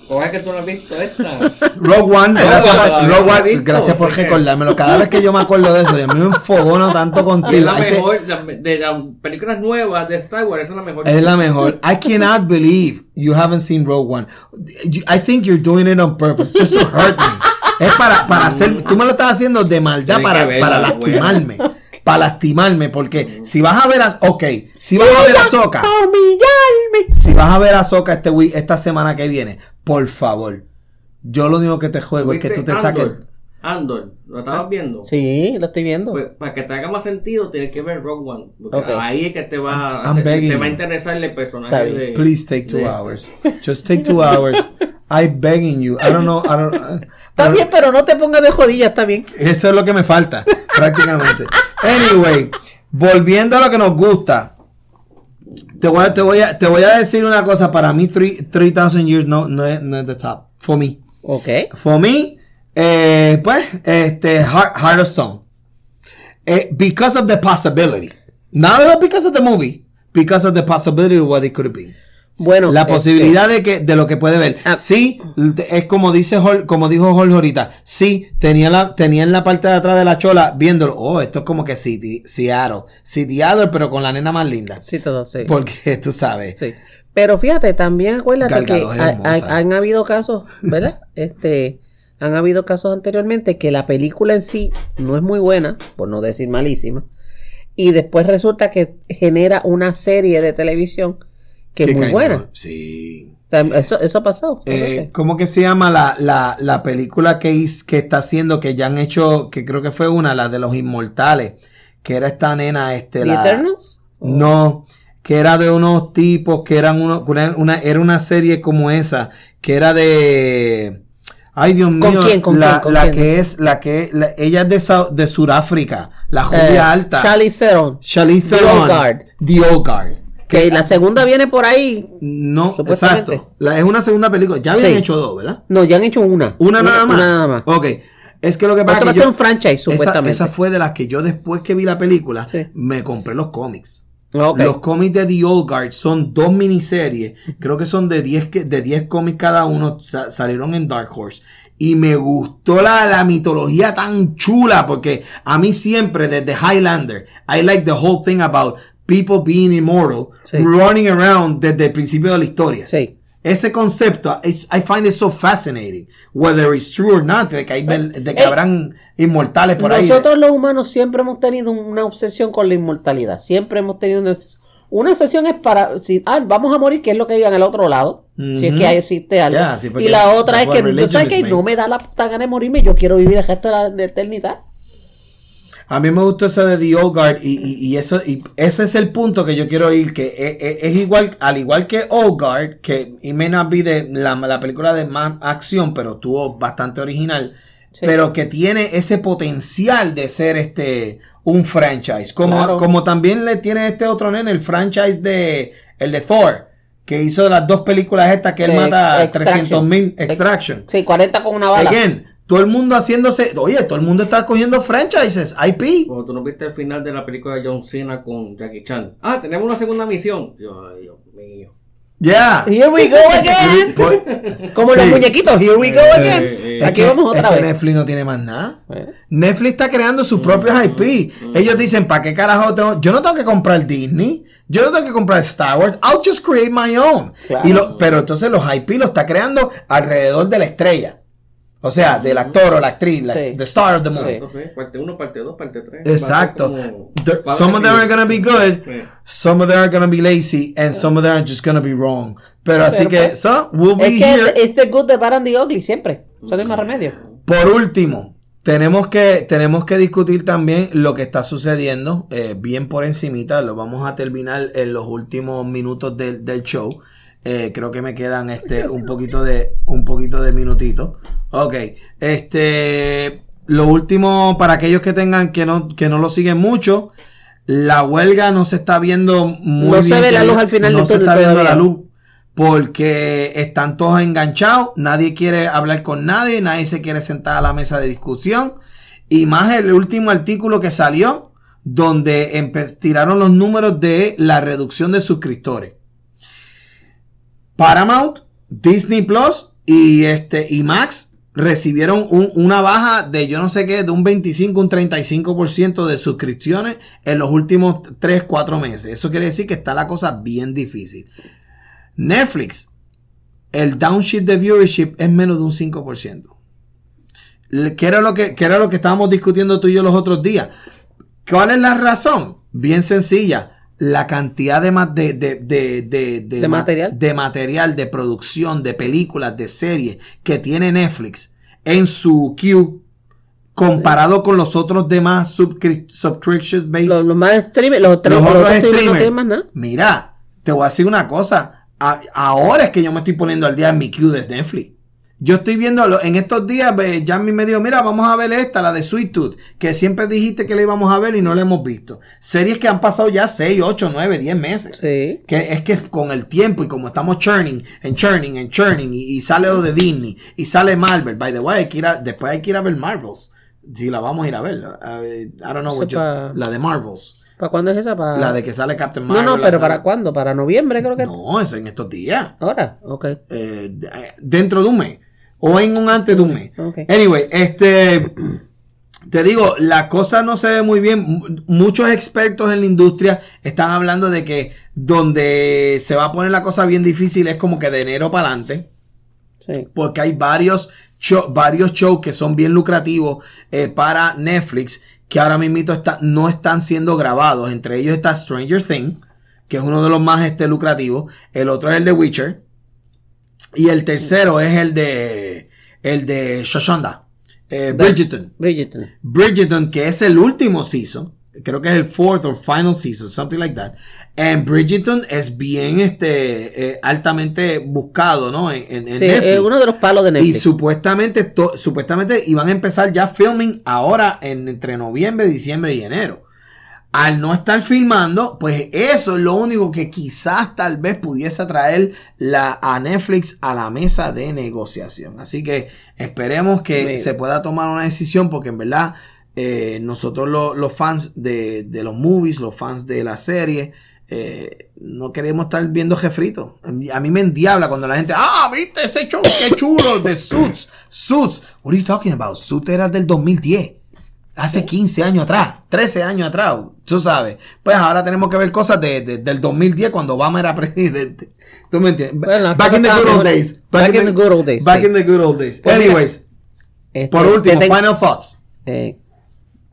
O es que tú no has visto esta. Rogue One, gracias, Rogue por- One, Rogue ¿la One, visto? gracias por recordármelo. Cada vez que yo me acuerdo de eso, y a mí me enfogono tanto Es contigo. la Es que- mejor, la- de las películas nuevas de Star Wars, esa es la mejor. Es la mejor. I cannot believe you haven't seen Rogue One. I think you're doing it on purpose, just to hurt me. Es para, para hacer, tú me lo estás haciendo de maldad Tienes para, para lastimarme. Para lastimarme, porque si vas a ver a, ok, si vas a ver a Soca, humillarme. si vas a ver a Soca este week, esta semana que viene, por favor, yo lo único que te juego es que tú te ¿Viste saques. Andor? ¿lo estabas viendo? Sí, lo estoy viendo. Pues, para que te haga más sentido, tienes que ver Rogue One. Porque ahí es que te va, I'm hacer- te va a interesar el personaje de. Please take two de- hours. Just take two hours. I'm begging you. I don't know. I don't, I Está don't- bien, pero no te pongas de jodilla, está bien. Eso es lo que me falta, prácticamente. Anyway, volviendo a lo que nos gusta. Te voy a, te voy a, te voy a decir una cosa. Para mí, three- 3000 years no, no, es, no es the top. For me. Ok. For me, eh, pues, este, Heart, Heart of Stone. Eh, because of the possibility. Not because of the movie. Because of the possibility of what it could have been. Bueno. La este, posibilidad de que de lo que puede ver. Ah. Sí, es como dice como dijo Jorge ahorita. Sí, tenía la tenía en la parte de atrás de la chola viéndolo. Oh, esto es como que City, Seattle, Seattle, pero con la nena más linda. Sí, todo, sí. Porque tú sabes. Sí. Pero fíjate, también acuérdate que ha- ha- han habido casos, ¿verdad? este, han habido casos anteriormente que la película en sí no es muy buena, por no decir malísima, y después resulta que genera una serie de televisión que es muy cañón. buena. Sí. O sea, eso, eso ha pasado. Eh. ¿Cómo que se llama la, la, la película que, his- que está haciendo, que ya han hecho, que creo que fue una, la de los inmortales, que era esta nena, este, ¿The la... Eternals? No, que era de unos tipos que eran uno, una, era una serie como esa, que era de Ay, Dios mío, ¿Con quién? ¿Con la, quién? ¿Con la quién? que es, la que, la- ella es de, de Sudáfrica, la judía Eh, alta. Charlize Theron. Charlize The Theron. Old Guard. The Old Guard. Que la segunda viene por ahí. No, exacto. La- es una segunda película. Ya habían Sí. hecho dos, ¿verdad? No, ya han hecho una. Una, nada más. Una nada más. Ok. Es que lo que pasa es que yo- un franchise, esa, supuestamente. esa fue de las que yo después que vi la película, Sí. me compré los cómics. Ok. Los cómics de The Old Guard son dos miniseries. Creo que son de 10, que- de 10 cómics cada uno. sa- salieron en Dark Horse. Y me gustó la, la mitología tan chula. Porque a mí siempre, desde Highlander, I like the whole thing about people being immortal, Sí. running around desde el principio de la historia. Sí. Ese concepto, I find it so fascinating. Whether it's true or not, de que, hay, de que habrán inmortales por ahí. Nosotros los humanos siempre hemos tenido una obsesión con la inmortalidad. Siempre hemos tenido una obsesión. Una obsesión es para, si, ah, vamos a morir, que es lo que digan al otro lado. Si es que ahí existe algo. Yeah, sí, porque y la otra es que, what ¿tú religion sabes is que made. no me da la gana de morirme? Yo quiero vivir el resto de la eternidad. A mí me gustó ese de The Old Guard y, y- y eso y ese es el punto que yo quiero ir que es, es- es igual al igual que Old Guard que it may not be de la, la película de más acción pero estuvo bastante original Sí. pero que tiene ese potencial de ser este un franchise como Claro. como también le tiene este otro nene el franchise de el de Thor que hizo las dos películas estas que él mata a Extraction. 300 mil Extraction Sí, 40 con una bala. Again, todo el mundo haciéndose, oye, todo el mundo está cogiendo franchises, IP. Como tú no viste el final de la película de John Cena con Jackie Chan. Ah, tenemos una segunda misión. Dios mío. Yeah. Here we go again. Como Sí. los muñequitos. Here we go Eh, again. eh, Es Aquí vamos otra es que vez. Netflix no tiene más nada. Eh. Netflix está creando sus propios IP. Ellos dicen, ¿para qué carajo tengo? Yo no tengo que comprar Disney. Yo no tengo que comprar Star Wars. I'll just create my own. Claro. Y lo- pero entonces los IP los está creando alrededor de la estrella. O sea, del actor o la actriz, la- Sí. the star of the movie. Sí. Parte 1, parte 2, parte 3. Exacto. The- some of them are gonna be good, Sí. some of them are gonna be lazy, and some of them are just gonna be wrong. Pero así Pero, que, pues, so, we'll be Es que here. it's the good, the bad and the ugly siempre. Eso no hay más remedio. Por último, tenemos que, tenemos que discutir también lo que está sucediendo, eh, bien por encimita, lo vamos a terminar en los últimos minutos del, del show. Eh, creo que me quedan este un poquito de un poquito de minutitos. Ok, este lo último para aquellos que tengan que no que no lo siguen mucho, la huelga no se está viendo muy No se bien ve la luz al final no del se túnel está viendo la luz porque están todos enganchados, nadie quiere hablar con nadie, nadie se quiere sentar a la mesa de discusión. Y más el último artículo que salió, donde tiraron los números de la reducción de suscriptores. Paramount, Disney Plus y este y Max recibieron un- una baja de yo no sé qué, de un 25, un 35% de suscripciones en los últimos 3, 4 meses. Eso quiere decir que está la cosa bien difícil. Netflix, el downshift de viewership es menos de un 5%. Le- ¿Qué era, lo que, qué era lo que estábamos discutiendo tú y yo los otros días? ¿Cuál es la razón? Bien sencilla. La cantidad de, ma- de, de, de, de, ¿De ma- material? de material, de producción, de películas, de series que tiene Netflix en su queue comparado con los otros demás subscri- subscription based Los, los más streamers, los, los los otros streamers no nada. Mira, te voy a decir una cosa. A- ahora es que yo me estoy poniendo al día en mi queue de Netflix. Yo estoy viendo lo- en estos días, Jamie me dijo, mira, vamos a ver esta, la de Sweet Tooth, que siempre dijiste que la íbamos a ver y no la hemos visto. Series que han pasado ya 6, 8, 9, 10 meses. Sí. Que es que con el tiempo y como estamos churning, en churning, en churning, y, y sale lo de Disney, y sale Marvel, by the way, hay que ir a- después hay que ir a ver Marvels. Si la vamos a ir a ver. Uh, I don't know what Sepa- la de Marvels. ¿Para cuándo es esa? Para... La de que sale Captain No, Marvel. no, la pero ¿para cuándo? ¿Para noviembre creo que? No, eso en estos días. Ahora, ok. Eh, eh, dentro de un mes. O en un antes de un mes. Anyway, este. Te digo, la cosa no se ve muy bien. Muchos expertos en la industria están hablando de que donde se va a poner la cosa bien difícil es como que de enero para adelante. Sí. Porque hay varios, show- varios shows que son bien lucrativos eh, para Netflix que ahora mismo está, no están siendo grabados. Entre ellos está Stranger Things, que es uno de los más este, lucrativos. El otro es el de Witcher. Y el tercero es el de el de Shoshonda. Eh, Bridgerton. Bridgerton. Bridgerton, que es el último season. Creo que es el fourth or final season, something like that. And Bridgerton es bien este eh, altamente buscado, ¿no? En, en- en Sí, Netflix. es uno de los palos de Y Netflix. supuestamente, to- supuestamente iban a empezar ya filming ahora en, entre noviembre, diciembre y enero. Al no estar filmando, pues eso es lo único que quizás tal vez pudiese traer la, a Netflix a la mesa de negociación. Así que esperemos que se pueda tomar una decisión porque en verdad eh, nosotros lo- los fans de, de los movies, los fans de la serie, eh, no queremos estar viendo jefritos. A mí me endiabla cuando la gente, ah, viste ese show, qué chulo, de Suits, Suits. What are you talking about? Suits era del 2010. Hace 15 años atrás, 13 años atrás, tú sabes. Pues ahora tenemos que ver cosas de, de- del 2010 cuando Obama era presidente. ¿Tú me entiendes? Bueno, back in the good old days. Back in the good old days, Back in the good old days. Anyways, Este, por último, te final thoughts. eh,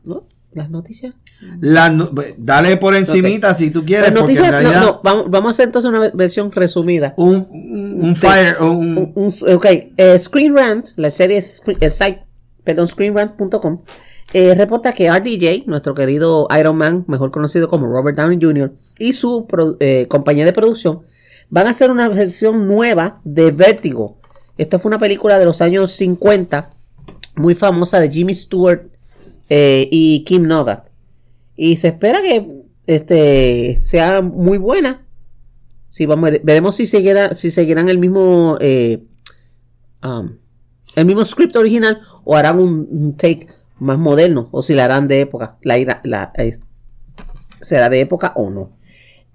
¿no? ¿Las noticias? La no- dale por encimita si tú quieres. Las noticias, no, no, vamos, vamos a hacer entonces una versión resumida. Un, un, un Sí. fire, un, Un- ok, eh, Screen Rant, la serie, Screen- el site, perdón, screenrant.com, eh, reporta que RDJ, nuestro querido Iron Man, mejor conocido como Robert Downey Jr., y su eh, compañía de producción van a hacer una versión nueva de Vértigo. Esta fue una película de los años 50, muy famosa de Jimmy Stewart eh, y Kim Novak. Y se espera que este, sea muy buena. Sí, vamos, veremos si seguirá, si seguirán el mismo um, el mismo script original o harán un take más moderno o si la harán de época. La, ira- la- eh, será de época o no.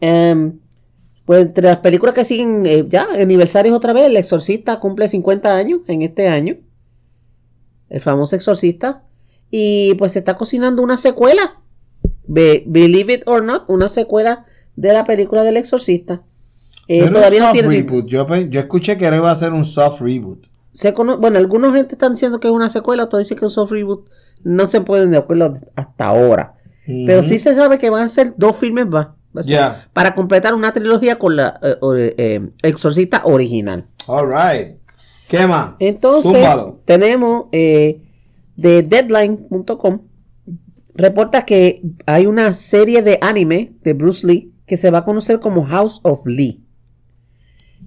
Em, pues entre las películas que siguen eh, ya, aniversarios otra vez, El Exorcista cumple 50 años en este año. El famoso Exorcista. Y pues se está cocinando una secuela. Be- believe it or not, una secuela de la película del Exorcista. Eh, Pero todavía un no soft tiene. reboot. Yo, yo escuché que iba a ser un soft reboot. Se cono- bueno, algunos gente están diciendo que es una secuela, otros dicen que es un soft reboot. No se pueden de acuerdo hasta ahora. Pero sí se sabe que van a ser dos filmes más. Para completar una trilogía con la eh, eh, Exorcista original. All right. ¿Qué más? Entonces, Túmbalo. tenemos eh, de Deadline.com. Reporta que hay una serie de anime de Bruce Lee que se va a conocer como House of Lee.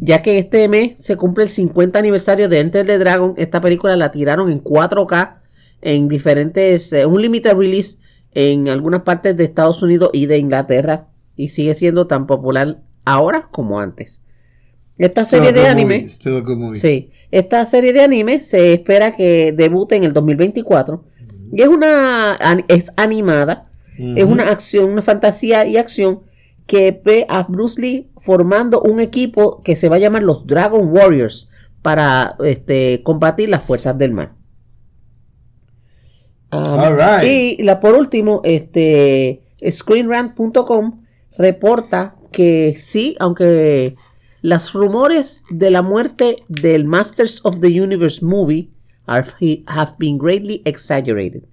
Ya que este mes se cumple el 50 aniversario de Enter the Dragon, esta película la tiraron en 4K en diferentes, eh, un limited release en algunas partes de Estados Unidos y de Inglaterra y sigue siendo tan popular ahora como antes. Esta Still serie de anime, movie, sí, esta serie de anime se espera que debute en el 2024 y es una es animada, es una acción, una fantasía y acción que ve a Bruce Lee formando un equipo que se va a llamar los Dragon Warriors para este, combatir las fuerzas del mal. Um, All right. Y la por último, este screenrant.com reporta que sí, aunque los rumores de la muerte del Masters of the Universe movie are- have been greatly exaggerated.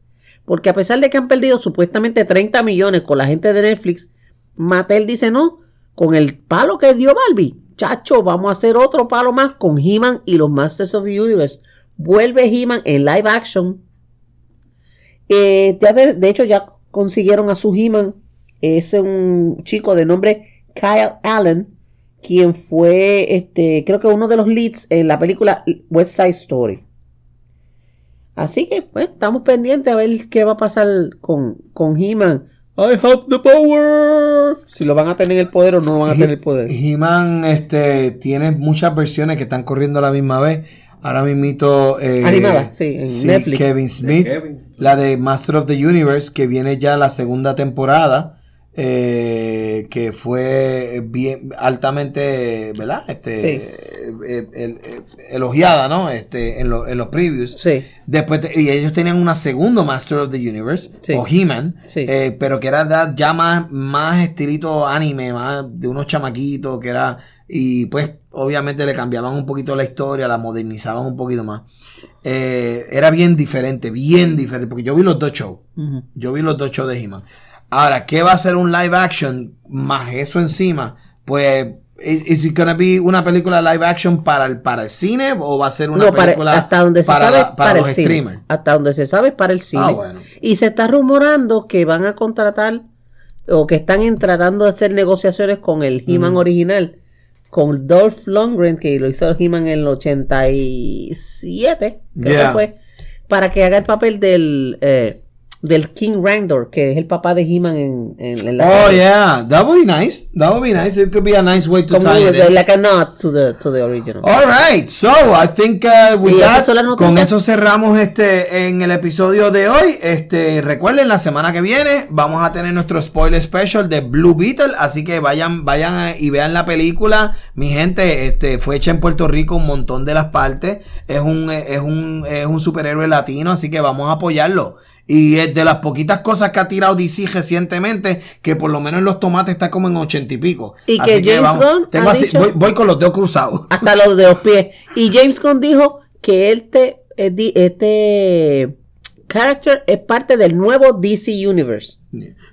Porque a pesar de que han perdido supuestamente 30 millones con la gente de Netflix, Mattel dice no, con el palo que dio Barbie, chacho, vamos a hacer otro palo más con He-Man y los Masters of the Universe. Vuelve He-Man en live action. Eh, ya de, de hecho, ya consiguieron a su He-Man. Es un chico de nombre Kyle Allen, quien fue, este, creo que uno de los leads en la película West Side Story. Así que, pues, estamos pendientes a ver qué va a pasar con, con He-Man. I have the power. Si lo van a tener el poder o no van a tener el poder. He-Man este, tiene muchas versiones que están corriendo a la misma vez. Ahora mismito. eh, Animada, sí, en Netflix. Kevin Smith. Kevin. La de Master of the Universe, que viene ya la segunda temporada. eh, que fue bien altamente, ¿verdad? Este, Sí. eh, el- el- elogiada, ¿no? Este, en, lo- en los previews. Sí. Después, te- y ellos tenían una segunda Master of the Universe, Sí. o He-Man, Sí. eh, pero que era ya más, más estilito anime, más de unos chamaquitos, que era, y pues obviamente le cambiaban un poquito la historia, la modernizaban un poquito más. Eh, era bien diferente, bien diferente, porque yo vi los dos shows, yo vi los dos shows de He-Man. Ahora, ¿qué va a ser un live action más eso encima? Pues, ¿is is it gonna be una película live action para el, para el cine o va a ser una No, para- película hasta donde se para, sabe para para, los el cine. streamers? Hasta donde se sabe para el cine. Ah, bueno. Y se está rumorando que van a contratar o que están en- tratando de hacer negociaciones con el He-Man original, con Dolph Lundgren, que lo hizo He-Man en el 87, creo Yeah. que fue, para que haga el papel del, eh, del King Randor, que es el papá de He-Man en, en, en la Oh serie. yeah, that would be nice. That would be nice. It could be a nice way to Como tie it in. like a nod to the, to the original. All right, so I think uh, with that, con eso cerramos este en el episodio de hoy. Este, recuerden la semana que viene vamos a tener nuestro spoiler special de Blue Beetle, así que vayan vayan eh, y vean la película. Mi gente, este fue hecha en Puerto Rico un montón de las partes. Es un es un es un superhéroe latino, así que vamos a apoyarlo. Y es de las poquitas cosas que ha tirado DC recientemente, que por lo menos en los tomates está como en ochenta y pico. Y Así que James Gunn tengo ha así- dicho- voy, voy con los dedos cruzados. hasta los de los pies. Y James Gunn dijo que este, eh, este character es parte del nuevo DC Universe.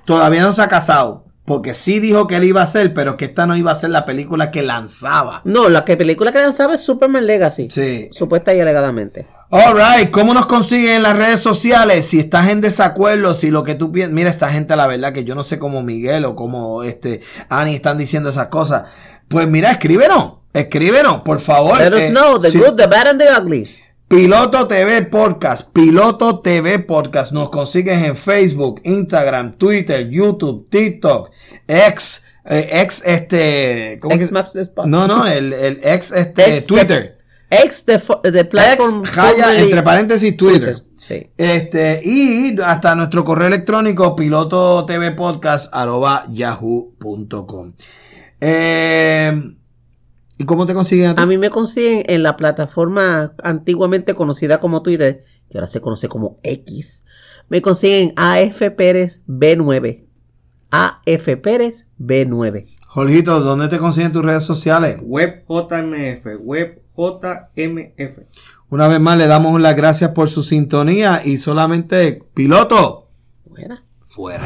Todavía no se ha casado. Porque sí dijo que él iba a hacer, pero que esta no iba a ser la película que lanzaba. No, la que película que lanzaba es Superman Legacy. Sí. Supuesta y alegadamente. Alright, ¿cómo nos consiguen en las redes sociales? Si estás en desacuerdo, si lo que tú piensas. Mira, esta gente, la verdad, que yo no sé cómo Miguel o cómo este Ani están diciendo esas cosas. Pues mira, escríbenos. Escríbenos, por favor. Let us Eh, know the si- good, the bad and the ugly. Piloto TV Podcast, Piloto TV Podcast. Nos consigues en Facebook, Instagram, Twitter, YouTube, TikTok, ex, eh, ex, este, ¿cómo Ex que- Max. No, no, el, el ex, este, Ex Twitter. Ex de, de Ex, platform. Jaya, formerly- entre paréntesis, Twitter. Sí. Este, y hasta nuestro correo electrónico, piloto TV Podcast, arroba yahoo.com. Eh, ¿Y cómo te consiguen a ti? A mí me consiguen en la plataforma antiguamente conocida como Twitter, que ahora se conoce como X. Me consiguen AF Pérez B9. AF Pérez B9. Jorgito, ¿dónde te consiguen tus redes sociales? Web JMF, web JMF. Una vez más le damos las gracias por su sintonía y solamente piloto Buena. fuera.